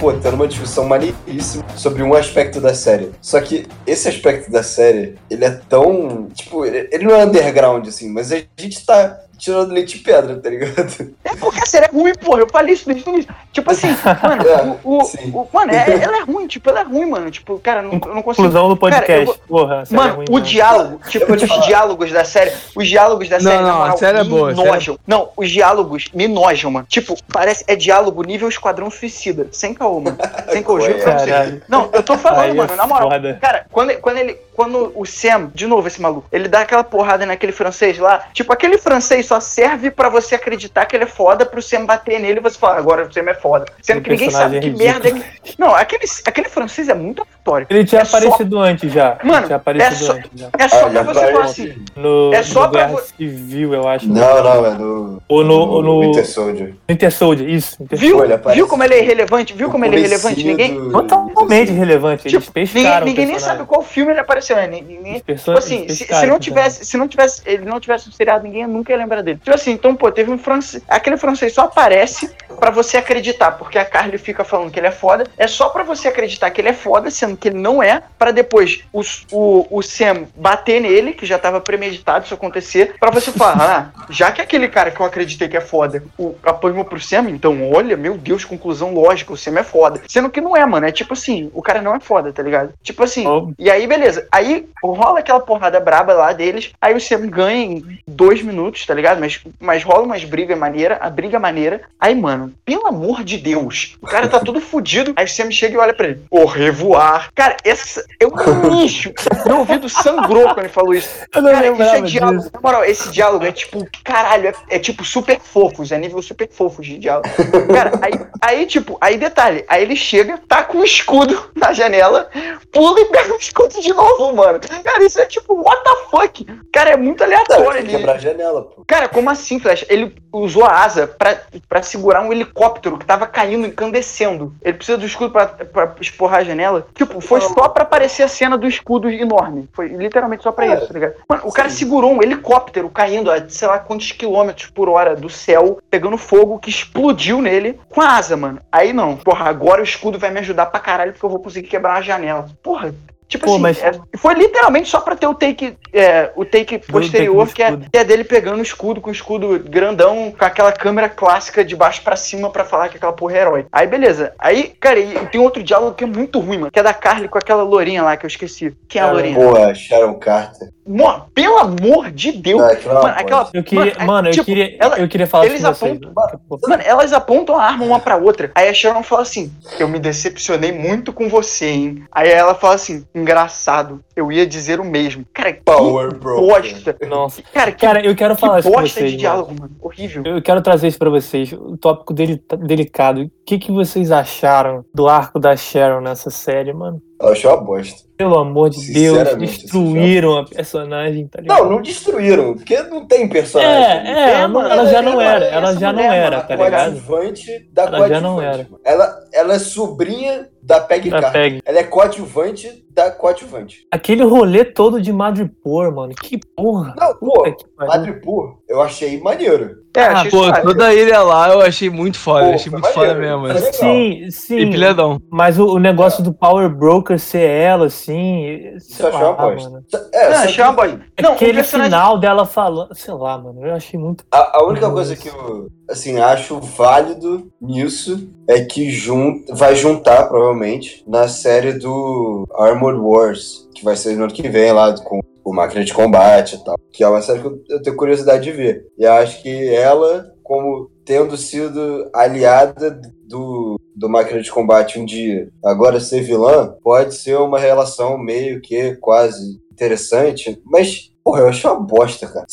Pô, tendo uma discussão maneiríssima sobre um aspecto da série. Só que esse aspecto da série, ele é tão. Tipo, ele não é underground, assim, mas a gente tá tirando leite de pedra, tá ligado? É porque a série é ruim, porra. Eu falei isso desde o início. Tipo assim, mano, É, o, o- o- mano, é- ela é ruim, tipo, ela é ruim, mano. Tipo, cara, não, eu não consigo. Conclusão do Cara, eu podcast. Porra, a série é Mano, ruim o mesmo. diálogo, tipo, os diálogos da série, os diálogos da Não, série, na não, a moral, série é me boa, a série é- nojam. Não, os diálogos me nojam, mano. Tipo, parece, é diálogo nível Esquadrão Suicida, sem caô, mano. Sem caô, juro pra você. Não, eu tô falando, Aí é mano, na moral. foda. Cara, quando, quando ele. Quando o Sam, de novo esse maluco, ele dá aquela porrada naquele francês lá, tipo, aquele francês só serve pra você acreditar que ele é foda pro Sam bater nele e você falar, agora o Sam é foda. Sendo O que ninguém sabe que é merda é que. Não, aquele, aquele francês é muito aleatório. Ele tinha É só- aparecido antes já. Mano, tinha aparecido é só- antes já. É só Ah, pra você falar assim. No, É só no pra vo- Civil, eu acho. Não, não, é no. Ou no, ou no Winter Soldier. Winter Soldier, isso. Winter Viu? Viu como ele é irrelevante? Viu No como ele é irrelevante? Ninguém. do- Totalmente relevante. Eles Tipo, pescaram ninguém, ninguém nem sabe qual filme ele apareceu, né? Ninguém, Tipo assim, eles se, se não tivesse, se não tivesse, ele não tivesse um seriado, ninguém nunca ia lembrar dele. Tipo assim, então, pô, teve um francês. Aquele francês só aparece pra você acreditar, porque a Carly fica falando que ele é foda. É só pra você acreditar que ele é foda, sendo que ele não é, pra depois o, o, o Sam bater nele, que já tava premeditado isso acontecer, pra você falar, ah, já que aquele cara que eu acreditei que é foda o, apanhou pro Sam, então olha, meu Deus, conclusão lógica, o Sam é foda. Sendo que não é, mano. É tipo assim, o cara não é foda, tá ligado? Tipo assim, Oh. e aí, beleza. Aí rola aquela porrada braba lá deles. Aí o Sam ganha em dois minutos, tá ligado? Ligado? Mas, mas rola umas brigas maneira, a briga maneira. Aí, mano, pelo amor de Deus, o cara tá todo fudido. Aí você me chega e olha pra ele, o revoar. Cara, esse é um lixo. Meu ouvido sangrou quando ele falou isso. Cara, isso é diálogo. disso. Na moral, esse diálogo é tipo, caralho, é, é tipo super fofos, é nível super fofos de diálogo. Cara, aí, aí, tipo, aí detalhe, aí ele chega, tá com o escudo na janela, pula e pega o escudo de novo, mano. Cara, isso é tipo, what the fuck? Cara, é muito aleatório ele. quebrar a janela, pô. Cara, como assim, Flash? Ele usou a asa pra, pra segurar um helicóptero que tava caindo, incandescendo. Ele precisa do escudo pra, pra esporrar a janela. Tipo, foi só pra aparecer a cena do escudo enorme. Foi literalmente só pra É. isso, tá ligado? Mano, o cara Sim. segurou um helicóptero caindo a sei lá quantos quilômetros por hora do céu, pegando fogo, que explodiu nele com a asa, mano. Aí não, porra, agora o escudo vai me ajudar pra caralho porque eu vou conseguir quebrar uma janela. Porra. Tipo Pô, assim, mas- é- foi literalmente só pra ter o take, é, o take posterior, take que, é, que é dele pegando o escudo com o escudo grandão, com aquela câmera clássica de baixo pra cima pra falar que aquela porra é herói. Aí beleza. Aí, cara, e tem outro diálogo que é muito ruim, mano, que é da Carly com aquela lourinha lá que eu esqueci. Quem é a lourinha? Pô, a Sharon Carter. Mano, pelo amor de Deus. Ah, é uma Mano, aquela. bosta. Eu queria, é, mano, eu, tipo, queria, ela- eu queria falar eles isso com vocês. apontam- Mano, elas apontam a arma uma pra outra. Aí a Sharon fala assim: Eu me decepcionei muito com você, hein? Aí ela fala assim: Engraçado, eu ia dizer o mesmo. Cara, que Power bosta. Nossa. Cara, que, Cara, eu quero que falar isso com bosta vocês. de mano. diálogo, mano. Horrível. Eu quero trazer isso pra vocês. O tópico dele delicado. O que, que vocês acharam do arco da Sharon nessa série, mano? Eu achei uma bosta. Pelo amor de Deus, Sinceramente, destruíram a personagem, tá ligado? Não, não destruíram, porque não tem personagem. É, é, ela, ela já não é era, ela já não era, mano, tá ligado? coadjuvante da Ela já coadjuvante. não era. Ela, ela é sobrinha da Peggy Da. Peg. Ela é coadjuvante da coadjuvante. Aquele rolê todo de Madripoor, mano, que porra. Não, pô. Madripoor, eu achei maneiro. É, Ah, achei pô, suave. toda ilha lá eu achei muito foda. Pô, achei muito foda maneiro. mesmo. Foi assim. legal. Sim, sim. E pilhadão. Mas o, o negócio do Power Broker ser ela, assim. Sei eu achei uma lá, bosta. mano. É, Não, achei uma bosta. Não, Aquele personagem. final dela falando. Sei lá, mano. Eu achei muito. A, a única coisa que eu assim, acho válido nisso é que jun vai juntar, provavelmente, na série do Armored Wars, que vai ser no ano que vem lá com o máquina de combate e tal. Que é uma série que eu, tenho curiosidade de ver. E acho que ela, como tendo sido aliada do, do máquina de combate um dia, agora ser vilã, pode ser uma relação meio que quase interessante, mas. Porra, eu achei uma bosta, cara.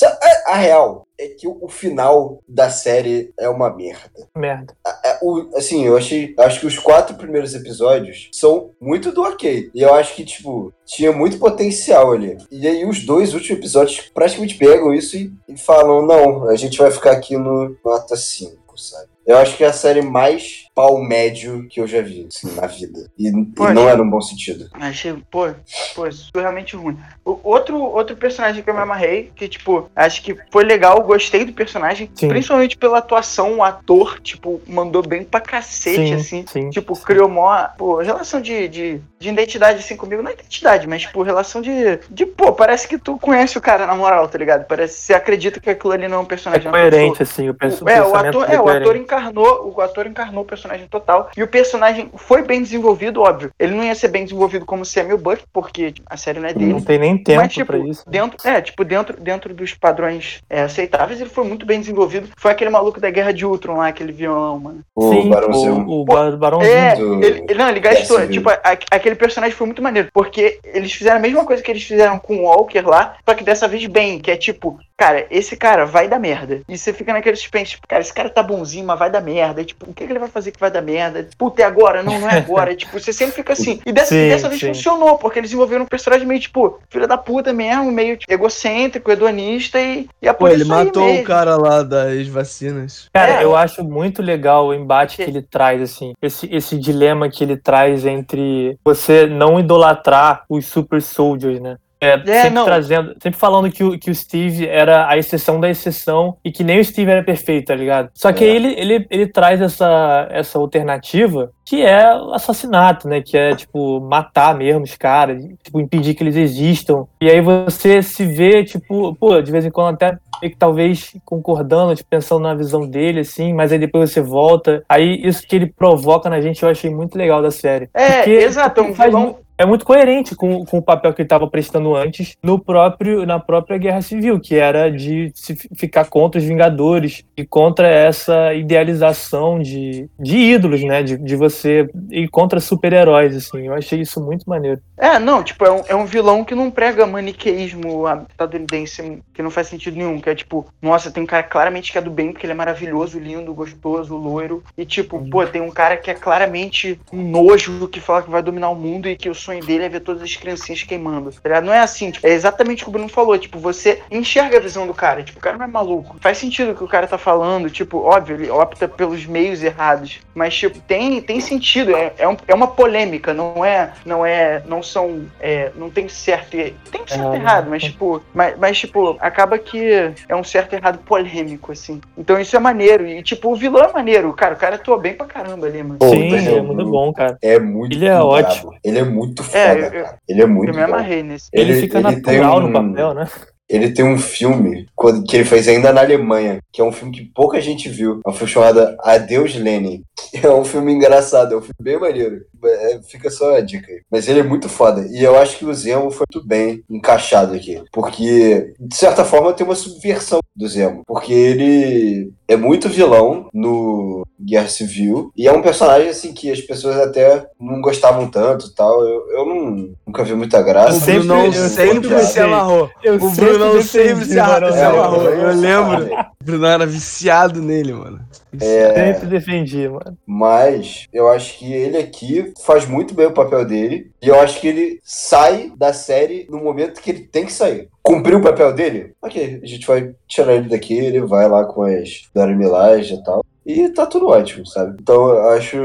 A, a real é que o, o final da série é uma merda. Merda. É, o- assim, eu achei. Acho que os quatro primeiros episódios são muito do ok. E eu acho que, tipo, tinha muito potencial ali. E aí os dois últimos episódios praticamente pegam isso e, e falam: não, a gente vai ficar aqui no nota 5, sabe? Eu acho que é a série mais pau médio que eu já vi, assim, na vida. E, e Pô, não achei- é num bom sentido. Achei, pô, pô, isso foi realmente ruim. O, outro, outro personagem que eu me amarrei, que, tipo, acho que foi legal, gostei do personagem, Sim. principalmente pela atuação, o ator, tipo, mandou bem pra cacete, Sim, assim. sim. Tipo, criou mó, pô, relação de, de, de identidade, assim, comigo. Não é identidade, mas, tipo, relação de, de, pô, parece que tu conhece o cara na moral, tá ligado? Parece, você acredita que aquilo ali não é um É personagem. é pessoa. coerente, assim, o, perso O- é, o pensamento ator, é, o ator encarnou, o ator encarnou o personagem total. E o personagem foi bem desenvolvido, óbvio. Ele não ia ser bem desenvolvido como Samuel Buck, porque tipo, a série não é dele. Não tem nem tempo Mas, tipo, pra isso. dentro, é, tipo, dentro, dentro dos padrões é, aceitáveis, ele foi muito bem desenvolvido. Foi aquele maluco da Guerra de Ultron lá, aquele violão, mano. O Sim, Barãozinho. o, o Bar- Barãozinho. É, do- ele, ele- não, ele gastou. Yes, tipo, a- aquele personagem foi muito maneiro. Porque eles fizeram a mesma coisa que eles fizeram com o Walker lá, só que dessa vez bem, que é tipo, cara, esse cara vai dar merda. E você fica naquele suspense, tipo, cara, esse cara tá bonzinho, mas vai dar merda. E, tipo, o que, que ele vai fazer que vai dar merda? Puta, é agora? Não, não é agora. tipo, você sempre fica assim. E dessa, Sim, dessa vez sim. funcionou, porque eles desenvolveram um personagem meio, tipo, filha da puta mesmo, meio tipo, egocêntrico, hedonista e, e a Pô, ele matou mesmo. o cara lá das vacinas. Cara, É. eu acho muito legal o embate que ele traz, assim. Esse, esse dilema que ele traz entre você não idolatrar os super soldiers, né? É, sempre não. trazendo, sempre falando que o, que o Steve era a exceção da exceção e que nem o Steve era perfeito, tá ligado? Só que É. aí ele, ele, ele traz essa, essa alternativa que é o assassinato, né? Que é, tipo, matar mesmo os caras, tipo, impedir que eles existam. E aí você se vê, tipo, pô, de vez em quando até meio que talvez concordando, tipo, pensando na visão dele, assim, mas aí depois você volta. Aí isso que ele provoca na gente eu achei muito legal da série. É, Porque- exato, é um faz vilão. mu- é muito coerente com, com o papel que ele estava prestando antes no próprio, na própria Guerra Civil, que era de se ficar contra os Vingadores e contra essa idealização de, de ídolos, né? De, de você ir contra super-heróis, assim. Eu achei isso muito maneiro. É, não, tipo, é um, é um vilão que não prega maniqueísmo estadunidense, que não faz sentido nenhum, que é tipo, nossa, tem um cara claramente que é do bem, porque ele é maravilhoso, lindo, gostoso, loiro, e tipo, pô, tem um cara que é claramente um nojo, que fala que vai dominar o mundo e que o sonho dele é ver todas as criancinhas queimando, tá? Não é assim, tipo, é exatamente o que o Bruno falou, tipo, você enxerga a visão do cara, tipo, o cara não é maluco, faz sentido o que o cara tá falando, tipo, óbvio, ele opta pelos meios errados, mas, tipo, tem, tem sentido, é, é, um, é uma polêmica, não é, não é, não são, é, não tem certo e, tem certo e errado, mas, tipo, mas, mas, tipo, acaba que é um certo e errado polêmico, assim, então isso é maneiro, e, tipo, o vilão é maneiro, cara, o cara atua bem pra caramba ali, mano. Sim, é muito bom, cara. É muito Ele é brabo. ótimo. Ele é muito foda, É, eu- cara. Ele é muito Eu me bom. amarrei nesse. Ele, Ele- fica ele tem natural um- no papel, né? Ele tem um filme que ele fez ainda na Alemanha, que é um filme que pouca gente viu. É um filme chamado Adeus Lenin. É um filme engraçado, é um filme bem maneiro. É, fica só a dica aí. Mas ele é muito foda. E eu acho que o Zemo foi muito bem encaixado aqui. Porque, de certa forma, tem uma subversão do Zemo. Porque ele é muito vilão no Guerra Civil. E é um personagem, assim, que as pessoas até não gostavam tanto e tal. Eu, eu não, nunca vi muita graça. O sempre- Brunão eu sempre se amarrou. Eu O Brunão sempre se É, amarrou. eu- Eu lembro. O Brunão era viciado nele, mano. É, Sempre defendi, mano. Mas eu acho que ele aqui faz muito bem o papel dele. E eu acho que ele sai da série no momento que ele tem que sair. Cumpriu o papel dele? Ok, a gente vai tirar ele daqui, ele vai lá com as Dora Milaje e tal. E tá tudo ótimo, sabe? Então eu acho.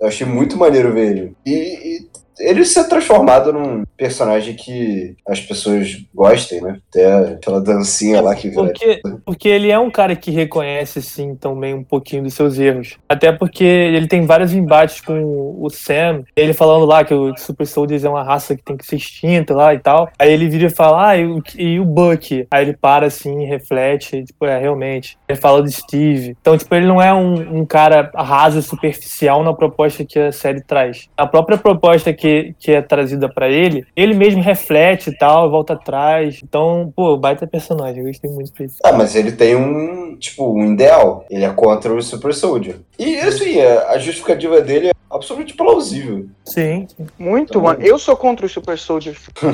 Eu achei muito maneiro ver ele. E, e ele ser transformado num personagem que as pessoas gostem, né? Até aquela dancinha lá que. Porque, porque ele é um cara que reconhece, sim, também um pouquinho dos seus erros. Até porque ele tem vários embates com o Sam. Ele falando lá que o Super Soldiers é uma raça que tem que ser extinta lá e tal. Aí ele vira e fala, ah, e o, e o Buck? Aí ele para assim, reflete, tipo, é, realmente. Ele fala do Steve. Então, tipo, ele não é um, um cara raso, superficial na proposta que a série traz. A própria proposta que, que é trazida pra ele, ele mesmo reflete e tal, volta atrás. Então, pô, baita personagem, eu gostei muito dele. Ah, mas ele tem um, tipo, um ideal. Ele é contra o Super Soldier. E, assim, a a justificativa dele é absolutamente plausível. Sim, sim. Muito, Então- mano. Eu sou contra os Super Soldiers.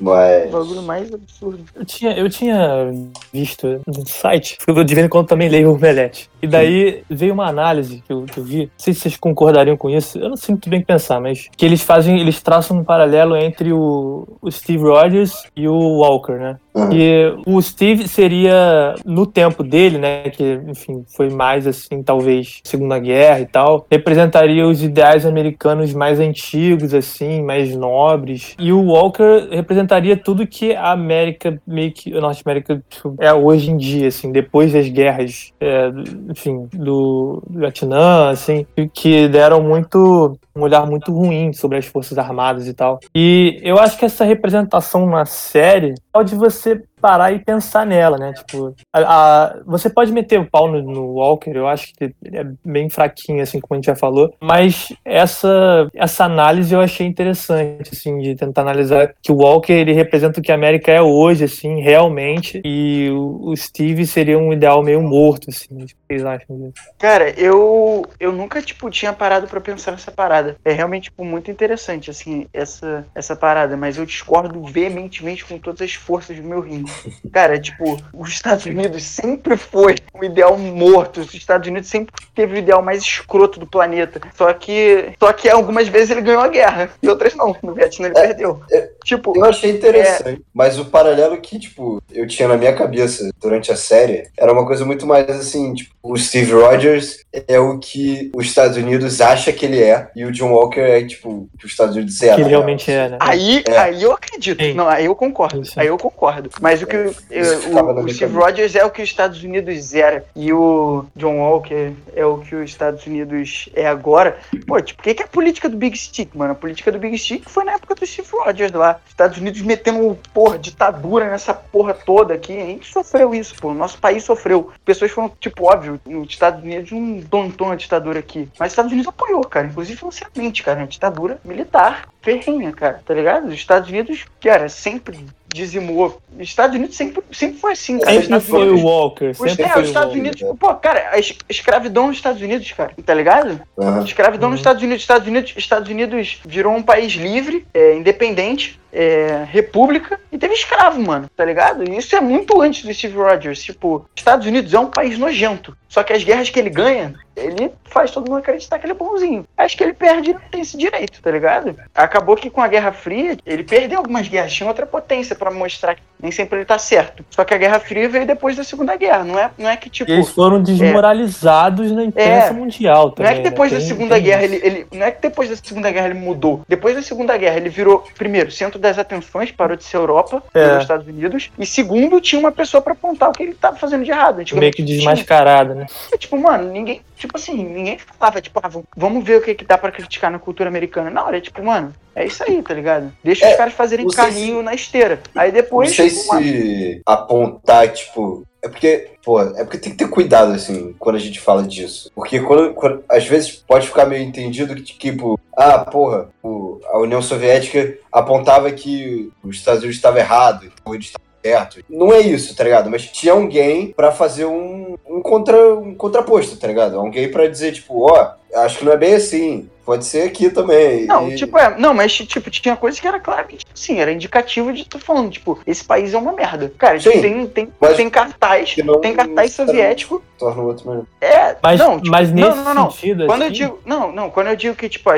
O Mas... bagulho mais absurdo. Eu tinha, eu tinha visto no site, porque vez em quando também leio o Omelete. E daí veio uma análise que eu, que eu vi, não sei se vocês concordariam com isso, eu não sei muito bem pensar, mas que eles fazem, eles traçam um paralelo entre o, o Steve Rogers e o Walker, né? Uhum. E o Steve seria, no tempo dele, né, que, enfim, foi mais assim, talvez, Segunda Guerra e tal, representaria os ideais americanos mais antigos, assim, mais nobres. E o Walker representaria tudo que a América, meio que, a Norte-América tipo, é hoje em dia, assim, depois das guerras, é, enfim, do Vietnã, assim, que deram muito um olhar muito ruim sobre as forças armadas e tal. E eu acho que essa representação na série pode você parar e pensar nela, né? Tipo, a, a- você pode meter o pau no, no Walker, eu acho que ele é bem fraquinho, assim como a gente já falou, mas essa, essa análise eu achei interessante, assim, de tentar analisar que o Walker, ele representa o que a América é hoje, assim, realmente, e o, o Steve seria um ideal meio morto, assim, o que vocês acham disso? Cara, eu, eu nunca, tipo, tinha parado pra pensar nessa parada. É realmente, tipo, muito interessante, assim, essa, essa parada. Mas eu discordo veementemente com todas as forças do meu rim. Cara, tipo, os Estados Unidos sempre foi o ideal morto. Os Estados Unidos sempre teve o ideal mais escroto do planeta. Só que, só que algumas vezes ele ganhou a guerra. E outras não. No Vietnã ele perdeu. Tipo, Eu achei interessante. Mas o paralelo que, tipo, eu tinha na minha cabeça durante a série era uma coisa muito mais assim, tipo, o Steve Rogers é o que os Estados Unidos acha que ele é, e o John Walker é, tipo, o que os Estados Unidos é. Que ele realmente real. é, né? Aí, É. aí eu acredito. Sim. Não, aí eu concordo. Sim. Aí eu concordo. Mas o que o- Isso o, o minha Steve. Rogers é o que os Estados Unidos era e o John Walker é o que os Estados Unidos é agora. Pô, tipo, o que que é a política do Big Stick, mano? A política do Big Stick foi na época do Steve Rogers lá. Estados Unidos metendo, porra, ditadura nessa porra toda aqui. A gente sofreu isso, pô. O nosso país sofreu. Pessoas foram, tipo, óbvio, nos Estados Unidos não dão uma ditadura aqui. Mas os Estados Unidos apoiou, cara. Inclusive financeiramente, cara. Uma ditadura militar ferrenha, cara, tá ligado? Os Estados Unidos, cara, sempre dizimou. Os Estados Unidos sempre, sempre foi assim, cara. Os Sempre Estados foi Unidos- o Walker. Os, Sempre é, foi os o Estados Walker. Unidos, pô, cara, a es- escravidão nos Estados Unidos, cara, tá ligado? Aham. Escravidão Uhum. nos Estados Unidos. Estados Unidos, Estados Unidos virou um país livre, é, independente, é, república, e teve escravo, mano, tá ligado? E isso é muito antes do Steve Rogers. Tipo, Estados Unidos é um país nojento. Só que as guerras que ele ganha, ele faz todo mundo acreditar que ele é bonzinho. Acho que ele perde e não tem esse direito, tá ligado? Acabou que com a Guerra Fria, ele perdeu algumas guerras, tinha outra potência pra mostrar que nem sempre ele tá certo. Só que a Guerra Fria veio depois da Segunda Guerra, não é, não é que tipo. Eles foram desmoralizados na imprensa É. mundial Não também. é que depois né? da Segunda tem Guerra ele, ele- Não é que depois da Segunda Guerra ele mudou. Depois da Segunda Guerra ele virou, primeiro, centro das atenções, parou de ser Europa, É. Estados Unidos. E segundo, tinha uma pessoa pra apontar o que ele tava fazendo de errado. Meio Antigamente que tinha. desmascarado, né? E, Tipo, mano, ninguém. Tipo assim, ninguém falava, tipo, ah, vamos- ver o que, que dá pra criticar na cultura americana. Não, era tipo, mano, é isso aí, tá ligado? Deixa É, os caras fazerem não carrinho na esteira. Aí Não depois. sei tipo, mano, se apontar, tipo. É porque, pô, é porque tem que ter cuidado, assim, quando a gente fala disso. Porque quando, quando- às vezes pode ficar meio entendido que, tipo, ah, porra, o- a União Soviética apontava que os Estados Unidos estavam errados, então eles estavam certos. Não é isso, tá ligado? Mas tinha alguém pra fazer um, um, contra, um contraposto, tá ligado? Alguém pra dizer, tipo, ó, acho que não é bem assim. Pode ser aqui também. Não, E- tipo, é, não, mas tipo, tinha coisa que era claramente assim, era indicativo de tu falando, tipo, esse país é uma merda. Cara, Sim, tem, tem, tem cartaz, que não- tem cartaz soviético. torna o outro melhor. É, Mas, não, tipo, mas nesse não, não, não. sentido, Quando eu assim, digo, não, não, quando eu digo que tipo a,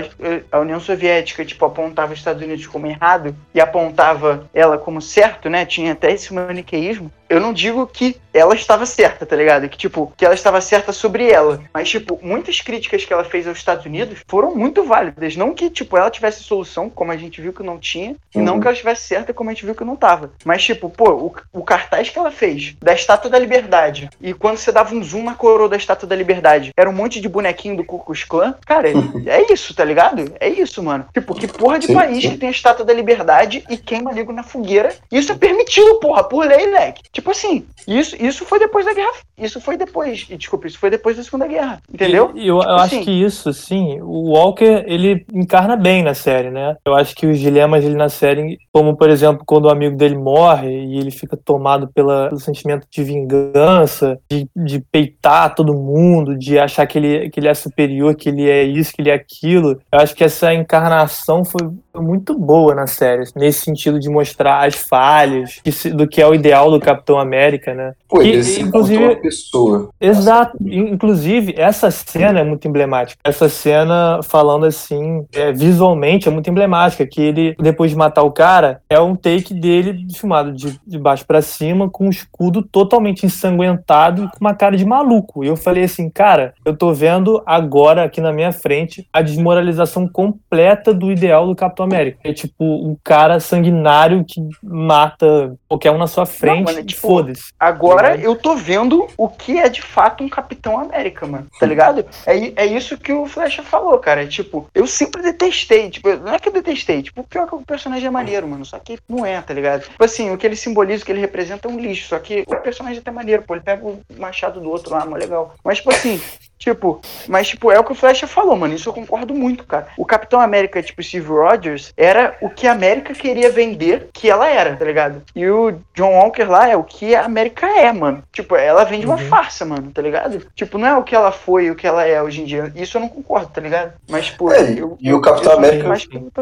a União Soviética tipo apontava os Estados Unidos como errado e apontava ela como certo, né? Tinha até esse maniqueísmo. Eu não digo que ela estava certa, tá ligado? Que tipo, que ela estava certa sobre ela, mas tipo, muitas críticas que ela fez aos Estados Unidos foram muito válidas, não que tipo ela tivesse solução, como a gente viu que não tinha, e não Uhum. que ela estivesse certa, como a gente viu que não tava. Mas tipo, pô, o, o cartaz que ela fez da Estátua da Liberdade e quando você dava um zoom na coroa da Estátua da Liberdade, era um monte de bonequinho do Ku Klux Klan. Cara, é isso, tá ligado? É isso, mano. Tipo, que porra de Sim, país sim. que tem a Estátua da Liberdade e queima ligo na fogueira? Isso é permitido, porra, por lei, leque. Tipo assim, isso, isso foi depois da guerra. Isso foi depois. e, Desculpa, isso foi depois da Segunda Guerra. Entendeu? E eu, eu Tipo acho assim. que isso, assim, o Walker, ele encarna bem na série, né? Eu acho que os dilemas dele na série, como por exemplo, quando o amigo dele morre e ele fica tomado pela, pelo sentimento de vingança, de, de peitar todo mundo, de achar que ele, que ele é superior, que ele é isso, que ele é aquilo. Eu acho que essa encarnação foi muito boa na série, nesse sentido de mostrar as falhas do que é o ideal do Capitão América, né? Pô, ele inclusive- uma pessoa. Exato. Inclusive, essa cena é muito emblemática. Essa cena, falando assim, é, visualmente, é muito emblemática. Que ele, depois de matar o cara, é um take dele filmado de, de baixo pra cima, com o escudo totalmente ensanguentado e com uma cara de maluco. E eu falei assim, cara, eu tô vendo agora, aqui na minha frente, a desmoralização completa do ideal do Capitão América. É tipo um cara sanguinário que mata qualquer um na sua frente. mano, é tipo, Foda-se. Agora eu tô vendo o que é de fato um Capitão América, mano. Tá ligado? É, é isso que o Flecha falou, cara. É, tipo, eu sempre detestei. Tipo, não é que eu detestei. Tipo, pior que o personagem é maneiro, mano. Só que não é, tá ligado? Tipo assim, o que ele simboliza, o que ele representa é um lixo. Só que o personagem é até maneiro, pô. Ele pega o machado do outro lá, mó legal. Mas, tipo assim. Tipo, mas tipo, é o que o Flecha falou, mano. Isso eu concordo muito, cara. O Capitão América, tipo, Steve Rogers, era o que a América queria vender que ela era, tá ligado? E o John Walker lá é o que a América é, mano. Tipo, ela vende uma Uhum. farsa, mano, tá ligado? Tipo, não é o que ela foi e o que ela é hoje em dia. Isso eu não concordo, tá ligado? Mas, pô, É, eu, e o Capitão América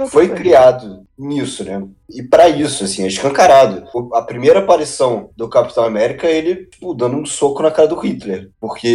foi criado nisso, né? E pra isso, assim, é escancarado. A primeira aparição do Capitão América, ele, tipo, dando um soco na cara do Hitler. Porque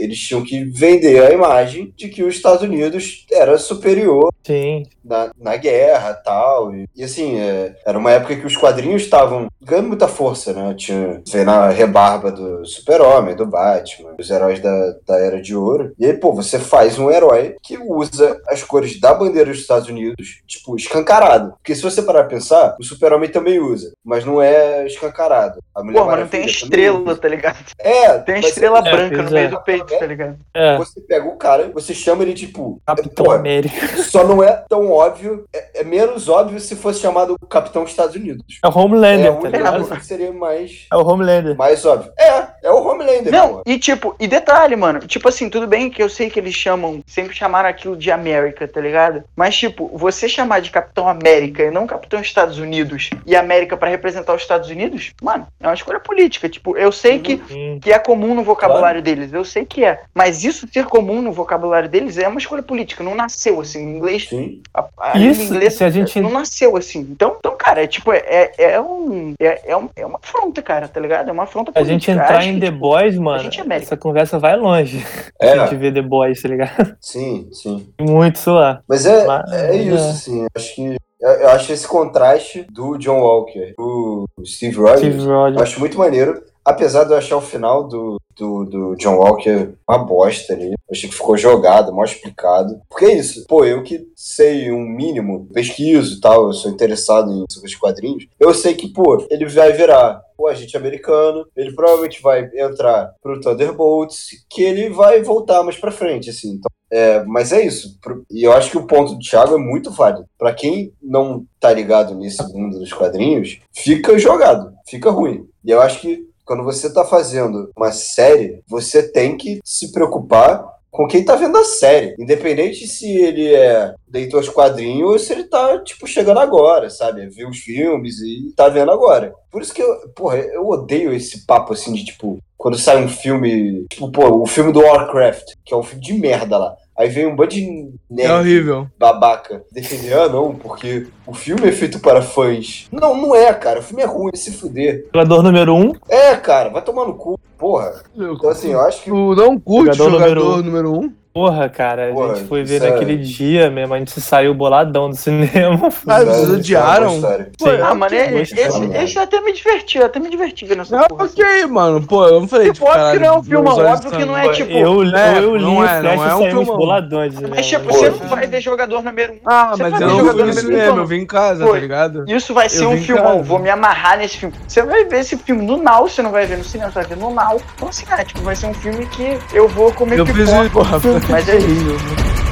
eles tinham que vender a imagem de que os Estados Unidos era superior Sim. na, na guerra tal. E, e assim, é, era uma época que os quadrinhos estavam ganhando muita força, né? Tinha, vê na rebarba do Super-Homem, do Batman, os heróis da, da Era de Ouro. E aí, pô, você faz um herói que usa as cores da bandeira dos Estados Unidos, tipo, escancarado. Porque se você parar pra pensar, o Super-Homem também usa, mas não é escancarado. A Mulher Pô, mas não tem estrela, usa. tá ligado? É, Tem estrela é, branca pois no meio é. do peito, tá ligado? É. Você pega o cara, você chama ele tipo. Capitão América. só não é tão óbvio, é, é menos óbvio se fosse chamado Capitão Estados Unidos. É o É Homelander, a tá única ligado? coisa que seria mais, É o Homelander. mais óbvio. É, é o Homelander, Não, pô. e tipo, e detalhe, mano, tipo assim, tudo bem que eu sei que eles chamam, sempre chamaram aquilo de América, tá ligado? Mas, tipo, você chamar de Capitão América e não Capitão Estados Unidos e América pra representar os Estados Unidos, mano, é uma escolha política. Tipo, eu sei que, Sim. que é comum no vocabulário deles, eu sei que é. Mas isso ser comum no vocabulário deles é uma escolha política, não nasceu assim. Em inglês, Sim. a, a língua Isso, inglesa se a gente- não nasceu assim. Então, então cara, é tipo, é, é, um, é, é, um- é uma afronta, cara, tá ligado? É uma afronta A gente política. entrar em que, The Boys, mano, é essa conversa vai longe. É, A gente vê The Boys, tá ligado? sim, sim. Muito isso lá. Mas é, Mas- é isso, é. assim. eu Acho que. Eu acho esse contraste do John Walker, do Steve Rogers, Steve eu Rogers. acho muito maneiro. Apesar de eu achar o final do, do, do John Walker uma bosta ali. Achei que ficou jogado, mal explicado. Porque é isso. Pô, eu que sei um mínimo, pesquiso e tal, eu sou interessado em esses quadrinhos. Eu sei que, pô, ele vai virar o agente americano, ele provavelmente vai entrar pro Thunderbolts, que ele vai voltar mais pra frente, assim. Então, é, mas é isso. E eu acho que o ponto do Thiago é muito válido. Pra quem não tá ligado nesse mundo dos quadrinhos, fica jogado, fica ruim. E eu acho que quando você tá fazendo uma série, você tem que se preocupar com quem tá vendo a série. Independente se ele é leitor de quadrinhos ou se ele tá, tipo, chegando agora, sabe? Viu os filmes e tá vendo agora. Por isso que eu, porra, eu odeio esse papo assim de, tipo, quando sai um filme, tipo, pô, o filme do Warcraft, que é um filme de merda lá. Aí vem um bando de nerd É horrível. babaca defender, ah, não, porque o filme é feito para fãs. Não, não é, cara. O filme é ruim, se fuder. Jogador número um, É, cara, vai tomar no cu, porra. Então, assim, eu acho que. Tu não curte Jogador jogador, número um. número um? Porra, cara. A Porra, gente foi ver isso é- naquele dia mesmo, a gente saiu boladão do cinema. Ah, Sério, vocês é odiaram? Pô. Ah, mano, esse, esse, até me divertiu, até me diverti vendo essa Ah, porra. ok, mano. Pô, eu não falei, Tipo, óbvio que não é um filme, óbvio que não é tipo. eu, É, eu li não o é, Flash não e é um saímos filmão. boladões. né? Mas tipo, você não vai ver jogador número um. Ah, Você mas vai eu ver não jogador fui no cinema, eu vi em casa, tá ligado? Isso vai ser um filmão. Vou me amarrar nesse filme. Você vai ver esse filme no Now, você não vai ver no cinema, você vai ver no Now. Então, assim, cara, tipo, vai ser um filme que eu vou comer Eu fiz pipoca. Porra, Mas é isso.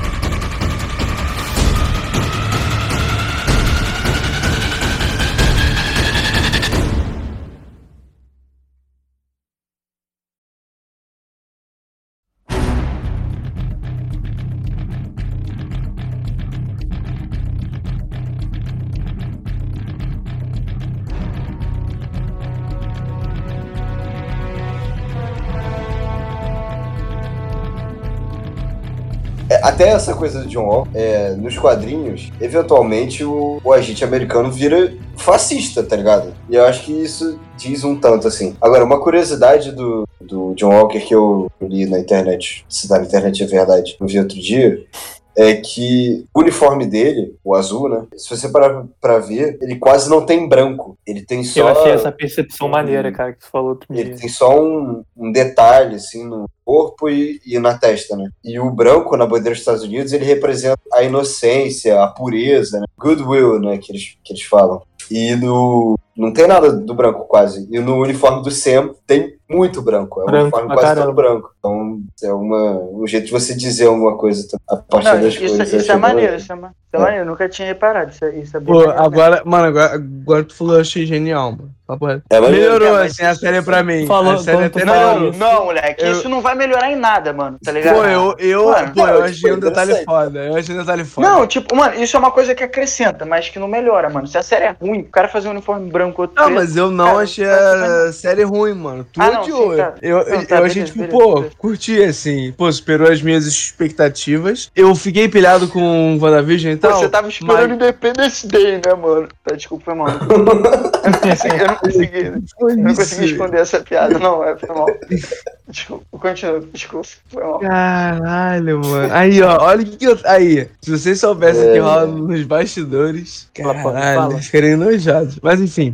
Até essa coisa do John Walker, é, nos quadrinhos, eventualmente o, o agente americano vira fascista, tá ligado? E eu acho que isso diz um tanto, assim. Agora, uma curiosidade do, do John Walker que eu li na internet, se na internet é verdade, eu vi outro dia, é que o uniforme dele, o azul, né? Se você parar pra ver, ele quase não tem branco. Ele tem só. Eu achei essa percepção maneira, cara, que tu falou outro Ele dia. tem só um, um detalhe, assim, no corpo e, e na testa, né? E o branco, na bandeira dos Estados Unidos, ele representa a inocência, a pureza, né? Goodwill, né? Que eles, que eles falam. E no... Não tem nada do branco, quase. E no uniforme do Sam tem muito branco. É um Branco uniforme quase caramba. todo branco. Então, é uma, um jeito de você dizer alguma coisa a partir Não, das isso, coisas. isso, é maneiro, bom. isso é, ma- isso é maneiro, eu nunca tinha reparado. Isso, é- isso é bem Pô, maneiro agora, mano, agora, agora tu falou, eu achei genial, mano. É maneiro. Melhorou, É, assim, a série pra mim. Falou- a série até Não, não, não, moleque, Eu- isso não vai melhorar em nada, mano, tá ligado? Pô, eu, eu, Mano, pô, eu achei tipo, um detalhe foda. Eu achei um detalhe foda. Não, tipo, mano, isso é uma coisa que acrescenta, mas que não melhora, mano. Se a série é ruim, o cara fazer um uniforme branco outro Não, preto, mas eu não Cara, achei a série ruim, mano. Tu Ah, não, odiou. sim, tá. Eu, tá, eu achei, beleza, tipo, beleza, pô, beleza. curti, assim. Pô, superou as minhas expectativas. Eu fiquei pilhado com WandaVision e Pô, tal. você tava esperando mas- Independence Day, né, mano? Tá, desculpa, foi mal. Eu não consegui, eu não consegui, eu não isso. consegui esconder essa piada, não, é, foi mal. Desculpa, continua, desculpa, foi mal. Caralho, mano. Aí, ó, olha o que, que eu. Aí, se vocês soubessem o que É. rola nos bastidores. Caralho, ficaria enojado. Mas enfim.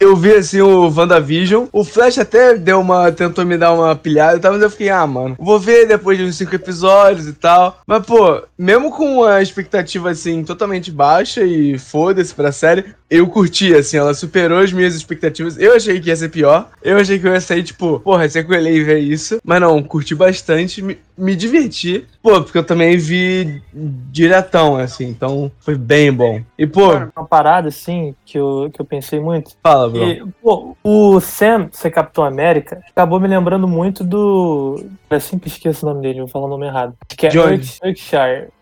Eu vi assim o WandaVision. O Flash até deu uma. tentou me dar uma pilhada e tal, mas eu fiquei, ah, mano, vou ver depois de uns cinco episódios e tal. Mas, pô, mesmo com a expectativa assim, totalmente baixa e foda-se pra série, eu curti, assim, ela superou as minhas expectativas. Eu achei que ia ser pior. Eu achei que eu ia sair, tipo, porra, sequelei ver isso. Mas não, curti bastante, me, me diverti. Pô, porque eu também vi diretão, assim, então foi bem bom. E, pô, Uma parada, assim, que eu, que eu pensei muito. fala, bro. E, pô, o Sam, ser Capitão América, acabou me lembrando muito do. Eu sempre esqueço o nome dele, vou falar o nome errado. Que é Urkshire. Urs-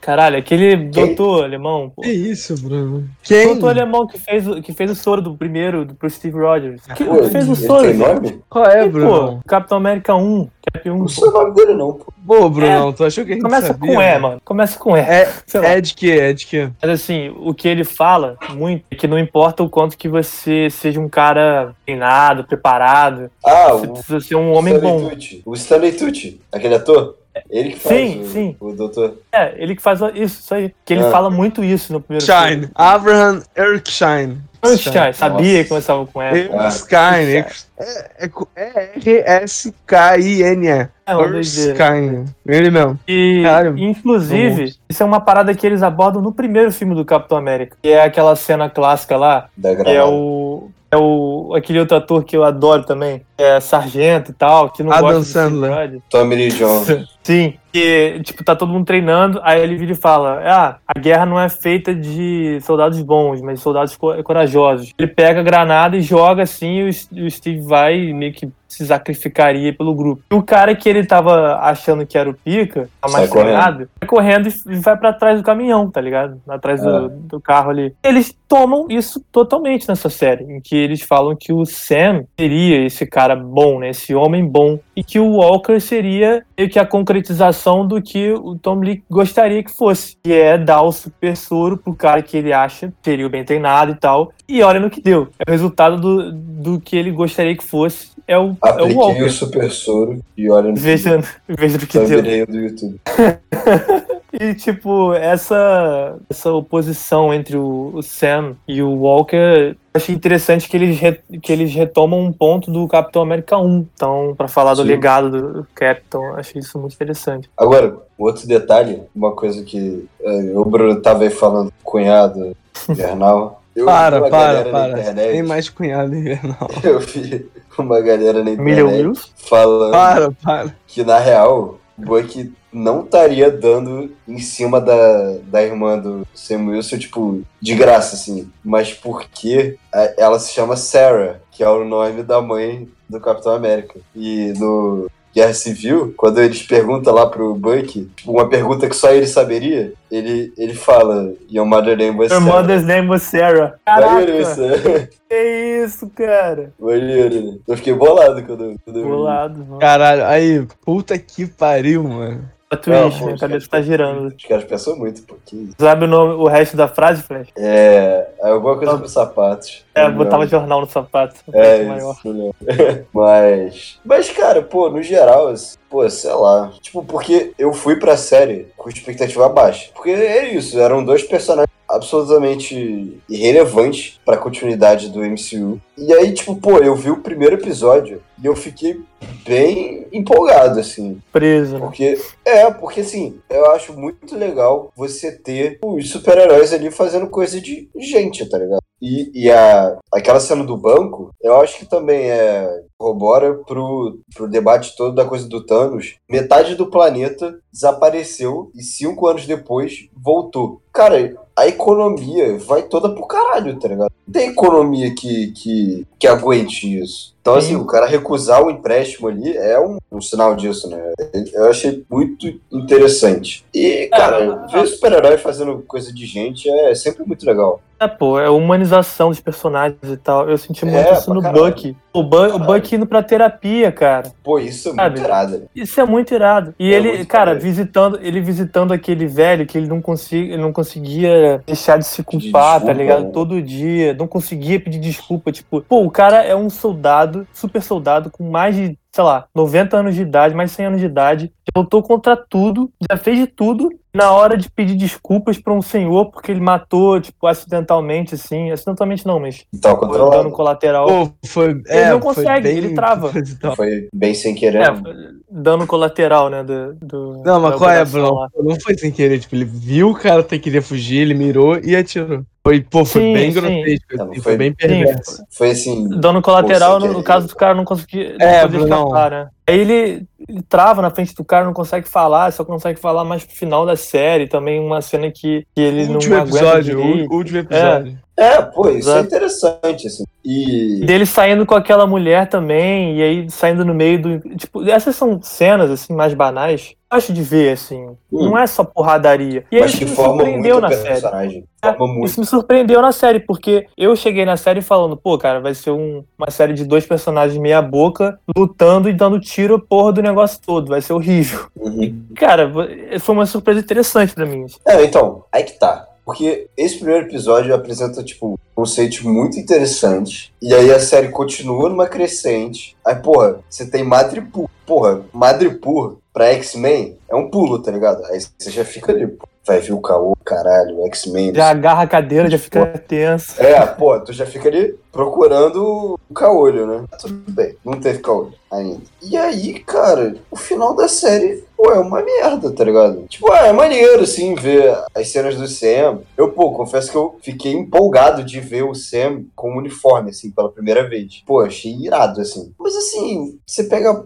Caralho, aquele doutor alemão, pô. Que isso, Bruno? Quem? Doutor alemão que fez, o- que fez o soro do primeiro, do, pro Steve Rogers. Que, Pô, que fez o soro, tem velho. nome? Qual é, E, Bruno? pô, Capitão América 1, Cap 1. Não sei o nome dele, não, pô. Pô, Brunão, tu achou que a gente Começa sabia? com E, mano. Começa com E. É, Sei lá. é de quê? É de quê? Mas assim, o que ele fala muito é que não importa o quanto que você seja um cara treinado, preparado, Ah, você o precisa ser um homem Stanley bom. Tucci. O Stanley Tucci, aquele ator. Ele que faz Sim, o, sim. o doutor. É, ele que faz isso, isso aí. Que ele Ah. fala muito isso no primeiro Shine. filme. Abraham Erskine. Erskine, sabia Nossa. que começava com E. Erskine. É, é, co- é R-S-K-I-N-E. É uma doideira. Ele mesmo. E, Caralho. inclusive, isso é uma parada que eles abordam no primeiro filme do Capitão América. Que é aquela cena clássica lá, Da que é o. É o. aquele outro ator que eu adoro também. que É Sargento e tal, que não Adam gosta Sandler. Tommy Lee Jones. Sim, que, tipo, tá todo mundo treinando, aí ele vira e fala, ah, a guerra não é feita de soldados bons, mas de soldados co- corajosos. Ele pega a granada e joga assim, e o, Steve vai e meio que se sacrificaria pelo grupo. E o cara que ele tava achando que era o pica, tá treinado, vai correndo e vai pra trás do caminhão, tá ligado? Atrás do, É. do carro ali. Eles tomam isso totalmente nessa série, em que eles falam que o Sam seria esse cara bom, né? Esse homem bom. E que o Walker seria meio que a concretização do que o Tom Lee gostaria que fosse. Que é dar o super soro pro cara que ele acha seria o bem treinado e tal. E olha no que deu. É o resultado do, do que ele gostaria que fosse. É o, é o Walker. o super soro e olha no Veja, veja no que deu. do YouTube. E, tipo, essa, essa oposição entre o, o Sam e o Walker, eu achei interessante que eles, re- que eles retomam um ponto do Capitão América 1. Então, pra falar do Sim. legado do Capitão, achei isso muito interessante. Agora, outro detalhe, uma coisa que eh, o Bruno tava aí falando, cunhado, Invernal. Eu vi Para, uma para, para. internet, Tem mais cunhado invernal. Eu vi uma galera na internet falando Para, para. que, na real, Buck não estaria dando em cima da, da irmã do Sam Wilson, tipo, de graça, assim. Mas porque ela se chama Sarah, que é o nome da mãe do Capitão América. E no Guerra Civil, quando eles perguntam lá pro Buck, tipo, uma pergunta que só ele saberia, ele, ele fala, Your mother name was Sarah. mother's name was Sarah. Caraca, isso, que isso, cara. Maneiro, né? Eu fiquei bolado quando, quando eu. Bolado. mano. Caralho, aí, puta que pariu, mano. A Twitch, pô, minha os cabeça caras tá girando. Os caras pensam muito, pô. Que isso. Sabe o, nome, o resto da frase, Flash? É, alguma coisa com sapatos. É, botava jornal no sapato. É, maior. isso, mas, mas, cara, pô, no geral, assim, pô, sei lá. Tipo, porque eu fui pra série com expectativa baixa. Porque é isso, eram dois personagens absolutamente irrelevantes pra continuidade do MCU. E aí, tipo, pô, eu vi o primeiro episódio e eu fiquei bem empolgado, assim. Preso, né? Porque, é, porque assim, eu acho muito legal você ter os super-heróis ali fazendo coisa de gente, tá ligado? E, e a, aquela cena do banco, eu acho que também é corrobora pro, pro debate todo da coisa do Thanos. Metade do planeta desapareceu e cinco anos depois voltou. Cara, a economia vai toda pro caralho, tá ligado? Tem economia que, que, que aguente isso. Então, assim, Sim. o cara recusar o empréstimo ali é um, um sinal disso, né? Eu achei muito interessante. E, cara, É, ver super-herói fazendo coisa de gente é sempre muito legal. É, pô, é a humanização dos personagens e tal. Eu senti muito É, isso no caralho. Bucky. O, Bu o Caralho. Bucky indo pra terapia, cara. Pô, isso é Sabe? muito irado. né? Isso é muito irado. E É ele, cara, maneiro. visitando, ele visitando aquele velho que ele não, conseguia, ele não conseguia deixar de se culpar, tá desculpa, ligado? né? Todo dia. Não conseguia pedir desculpa. Tipo, pô, o cara é um soldado, super soldado, com mais de, sei lá, 90 anos de idade, mais de 100 anos de idade. Já lutou contra tudo, já fez de tudo. Na hora de pedir desculpas pra um senhor porque ele matou, tipo, acidentalmente, assim. Acidentalmente não, mas Então, foi dano colateral. Pô, foi. é, não foi consegue, bem- ele trava. e tal. Foi bem sem querer. É, né? dano colateral, né? Do, do- Não, mas qual é, Bruno? Não foi sem querer, tipo, ele viu o cara ter querer fugir, ele mirou e atirou. Foi, pô, foi Sim, bem sim. grotesco, Não, assim, foi- foi bem perverso. Foi assim. Dano colateral, no, no caso do cara não conseguir. não É, poder Não. cara. Aí ele, ele trava na frente do cara, não consegue falar, só consegue falar mais pro final da série. Também uma cena que, que ele último não aguenta episódio, direito. último episódio. É, pô, isso é interessante, assim. E. E dele saindo com aquela mulher também, e aí saindo no meio do. Tipo, essas são cenas, assim, mais banais. Acho de ver, assim. Não é só porradaria. E aí mas isso que me forma muito surpreendeu na série. É. Isso me surpreendeu na série, porque eu cheguei na série falando, pô, cara, vai ser um- uma série de dois personagens meia boca lutando e dando tiro porra do negócio todo. Vai ser horrível. Uhum. Cara, foi uma surpresa interessante pra mim. É, então, aí que tá. Porque esse primeiro episódio apresenta, tipo, conceitos muito interessantes. E aí a série continua numa crescente. Aí, porra, você tem Madripoor. Porra, Madripoor pra X-Men é um pulo, tá ligado? Aí você já fica ali, pô, vai ver o caô, caralho, X-Men. Já agarra a cadeira, já fica tenso. É, pô, tu já fica ali procurando o caolho, né? Tudo bem, não teve caolho ainda. E aí, cara, o final da série, pô, é uma merda, tá ligado? Tipo, ah, é maneiro, assim, ver as cenas do Sam. Eu, pô, confesso que eu fiquei empolgado de ver o Sam com o uniforme, assim, pela primeira vez. Pô, achei irado, assim. Mas, assim, você pega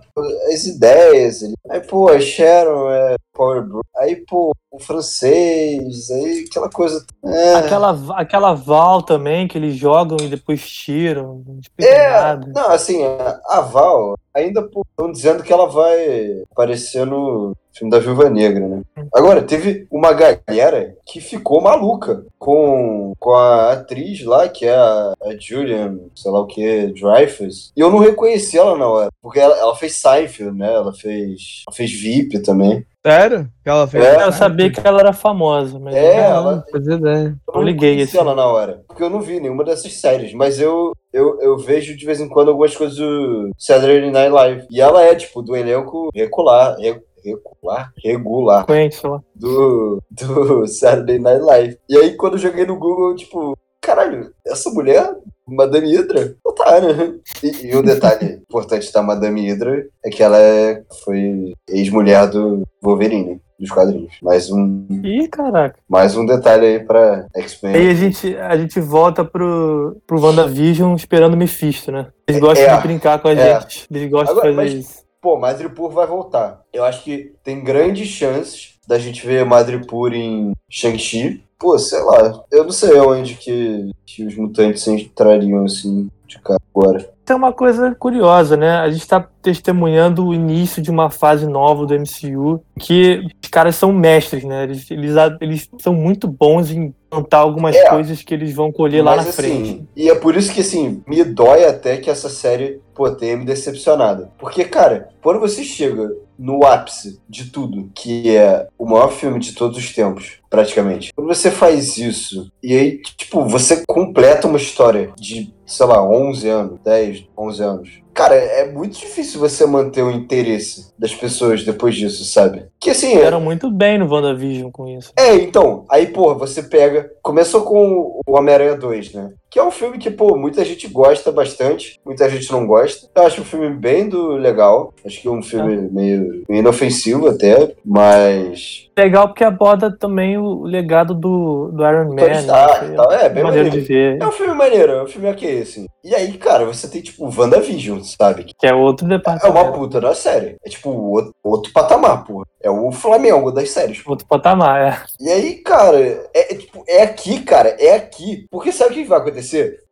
as ideias, aí, pô, a Sharon é Power Bro. Aí, pô, o francês, aí aquela coisa. É, Aquela, aquela Val também, que eles jogam e depois tiram. Não É, nada. não, assim, a Val, ainda estão dizendo que ela vai aparecer no filme da Viúva Negra, né? Agora, teve uma galera que ficou maluca com, com a atriz lá, que é a, a Julian, sei lá o que, Dreyfus, e eu não reconheci ela na hora, porque ela, ela fez Seinfeld, né? Ela fez, ela fez VIP também. Sério? Que ela fez? É, Eu sabia que ela era famosa, mas É, não, ela- Não fazia ideia. Eu Eu liguei, assim. ela na hora. Porque eu não vi nenhuma dessas séries. Mas eu, eu, eu vejo de vez em quando algumas coisas do Saturday Night Live. E ela é, tipo, do elenco regular. re- Regular? Regular. conhece, sei lá. Do, do Saturday Night Live. E aí, quando eu joguei no Google, eu, tipo, caralho, essa mulher, Madame Hydra? Não tá, né? E, e um detalhe importante da Madame Hydra é que ela é, foi ex-mulher do Wolverine, dos quadrinhos. Mais um, Ih, caraca. mais um detalhe aí pra X-Men. Aí a gente, a gente volta pro, pro WandaVision esperando o Mephisto, né? Eles gostam É, de brincar com a é. gente. Eles gostam Agora, de fazer mas- isso. Pô, Madripoor vai voltar. Eu acho que tem grandes chances da gente ver Madripoor em Shang-Chi. Pô, sei lá. Eu não sei onde que, que os mutantes entrariam assim de cara agora. Tem uma coisa curiosa, né? A gente tá testemunhando o início de uma fase nova do MCU que os caras são mestres, né? Eles, eles, eles são muito bons em plantar algumas É. coisas que eles vão colher lá na assim, frente. E é por isso que, assim, me dói até que essa série, pô, tenha me decepcionado. Porque, cara, quando você chega no ápice de tudo, que é o maior filme de todos os tempos, praticamente, quando você faz isso, e aí, tipo, você completa uma história de, sei lá, 11 anos, 10, 11 anos. Cara, é muito difícil você manter o interesse das pessoas depois disso, sabe? Que assim, é, Fizeram muito bem no WandaVision com isso. é, então, aí, pô, você pega. Começou com o Homem-Aranha 2, né? Que é um filme que, pô, muita gente gosta bastante, muita gente não gosta. Eu acho um filme bem do legal. Acho que é um filme meio, meio inofensivo até, mas. Legal porque aborda também o legado do, do Iron Man. Tony né? Stark tal. É, bem maneiro maneiro. de ver. É um filme maneiro, é um filme ok, assim. E aí, cara, você tem, tipo, WandaVision, sabe? Que é outro É uma departamento. puta da série. É, tipo, outro, outro patamar, porra. É o Flamengo das séries. Outro patamar, é. E aí, cara, é, é tipo, é aqui, cara, é aqui. Porque sabe o que vai acontecer?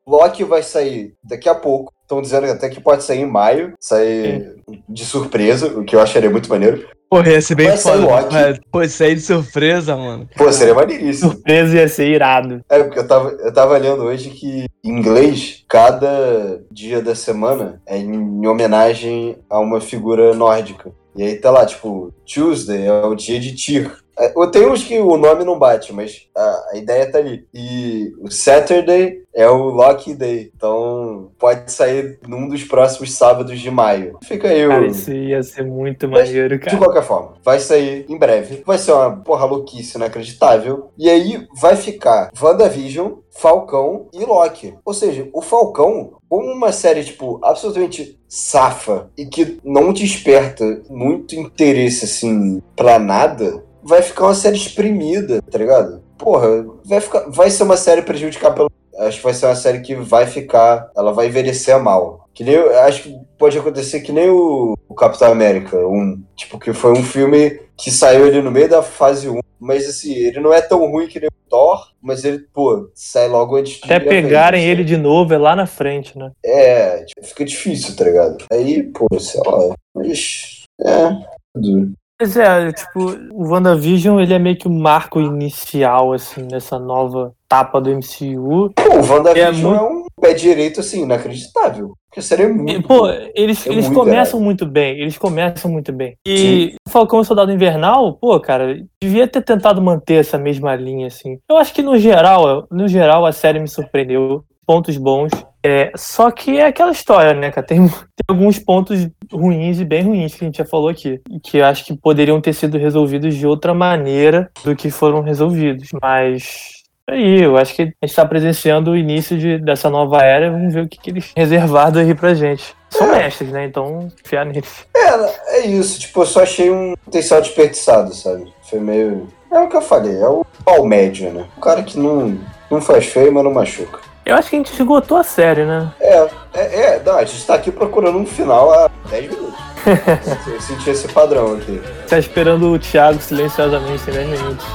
Loki vai sair daqui a pouco. Estão dizendo até que pode sair em maio, sair de surpresa, o que eu acharia muito maneiro. Porra, ia ser bem Vai foda. Loki. É, Pô, sair de surpresa, mano. Pô, seria maneiríssimo. Surpresa ia ser irado. É, porque eu tava, eu tava lendo hoje que em inglês, cada dia da semana é em homenagem a uma figura nórdica. E aí tá lá, tipo, Tuesday é o dia de Tyr. É, Tem uns que o nome não bate, mas a, ideia tá ali. E o Saturday é o Loki Day. Então pode sair num dos próximos sábados de maio. Fica aí o. Cara, isso ia ser muito Mas, maneiro, De cara. qualquer forma, vai sair em breve. Vai ser uma porra louquice inacreditável. E aí vai ficar WandaVision, Falcão e Loki. Ou seja, o Falcão, como uma série, tipo, absolutamente safa e que não desperta muito interesse, assim, pra nada, vai ficar uma série exprimida, tá ligado? Porra, vai, ficar, vai ser uma série prejudicada pelo. acho que vai ser uma série que vai ficar. Ela vai envelhecer mal. Que nem, acho que pode acontecer que nem o, o Capitão América, um, tipo, que foi um filme que saiu ali no meio da fase 1, mas assim, ele não é tão ruim que nem o Thor, mas ele, pô, sai logo antes de Até pegarem ele de novo é lá na frente, né? É, tipo, fica difícil, tá ligado? Aí, pô, sei lá, mas. É, duro. Pois é, tipo, o WandaVision, ele é meio que o marco inicial, assim, dessa nova etapa do MCU. Pô, o WandaVision é, muito- um pé direito, assim, inacreditável. Porque a série é muito. Pô, eles, É eles muito começam muito bem, eles começam muito bem. E o Falcão e o Soldado Invernal, pô, cara, devia ter tentado manter essa mesma linha, assim. Eu acho que no geral, no geral, a série me surpreendeu. Pontos bons. É, só que é aquela história, né, cara? Tem, tem alguns pontos ruins e bem ruins que a gente já falou aqui. Que eu acho que poderiam ter sido resolvidos de outra maneira do que foram resolvidos. Mas. Aí, eu acho que a gente está presenciando o início de, dessa nova era. Vamos ver o que, que eles reservado aí pra gente. São mestres, né? Então, confiar neles. É, é isso, tipo, eu só achei um potencial desperdiçado, sabe? Foi meio. É o que eu falei, é o pau médio, né? O cara que não, não faz feio, mas não machuca. Eu acho que a gente esgotou a série, né? É, é, é, não, a gente tá aqui procurando um final há 10 minutos. eu senti esse padrão aqui. Tá esperando o Thiago silenciosamente em 10 minutos.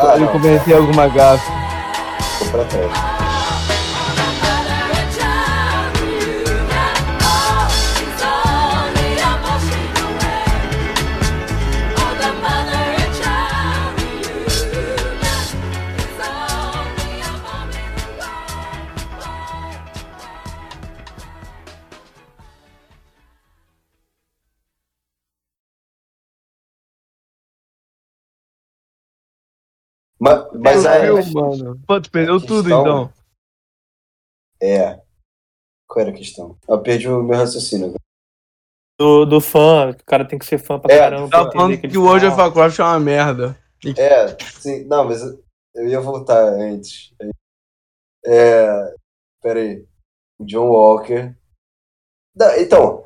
Ah, Ele cometeu alguma gafe. ficou pra trás. Mas, mas a, Viu, mano? Pô, tu perdeu tudo questão- então. É. Qual era a questão? Eu perdi o meu raciocínio. Do, do fã, o cara tem que ser fã pra É, caramba. entender falando que o World of Warcraft é uma merda. É, sim, não, mas eu ia voltar antes. É. Pera aí. O John Walker. Não, então,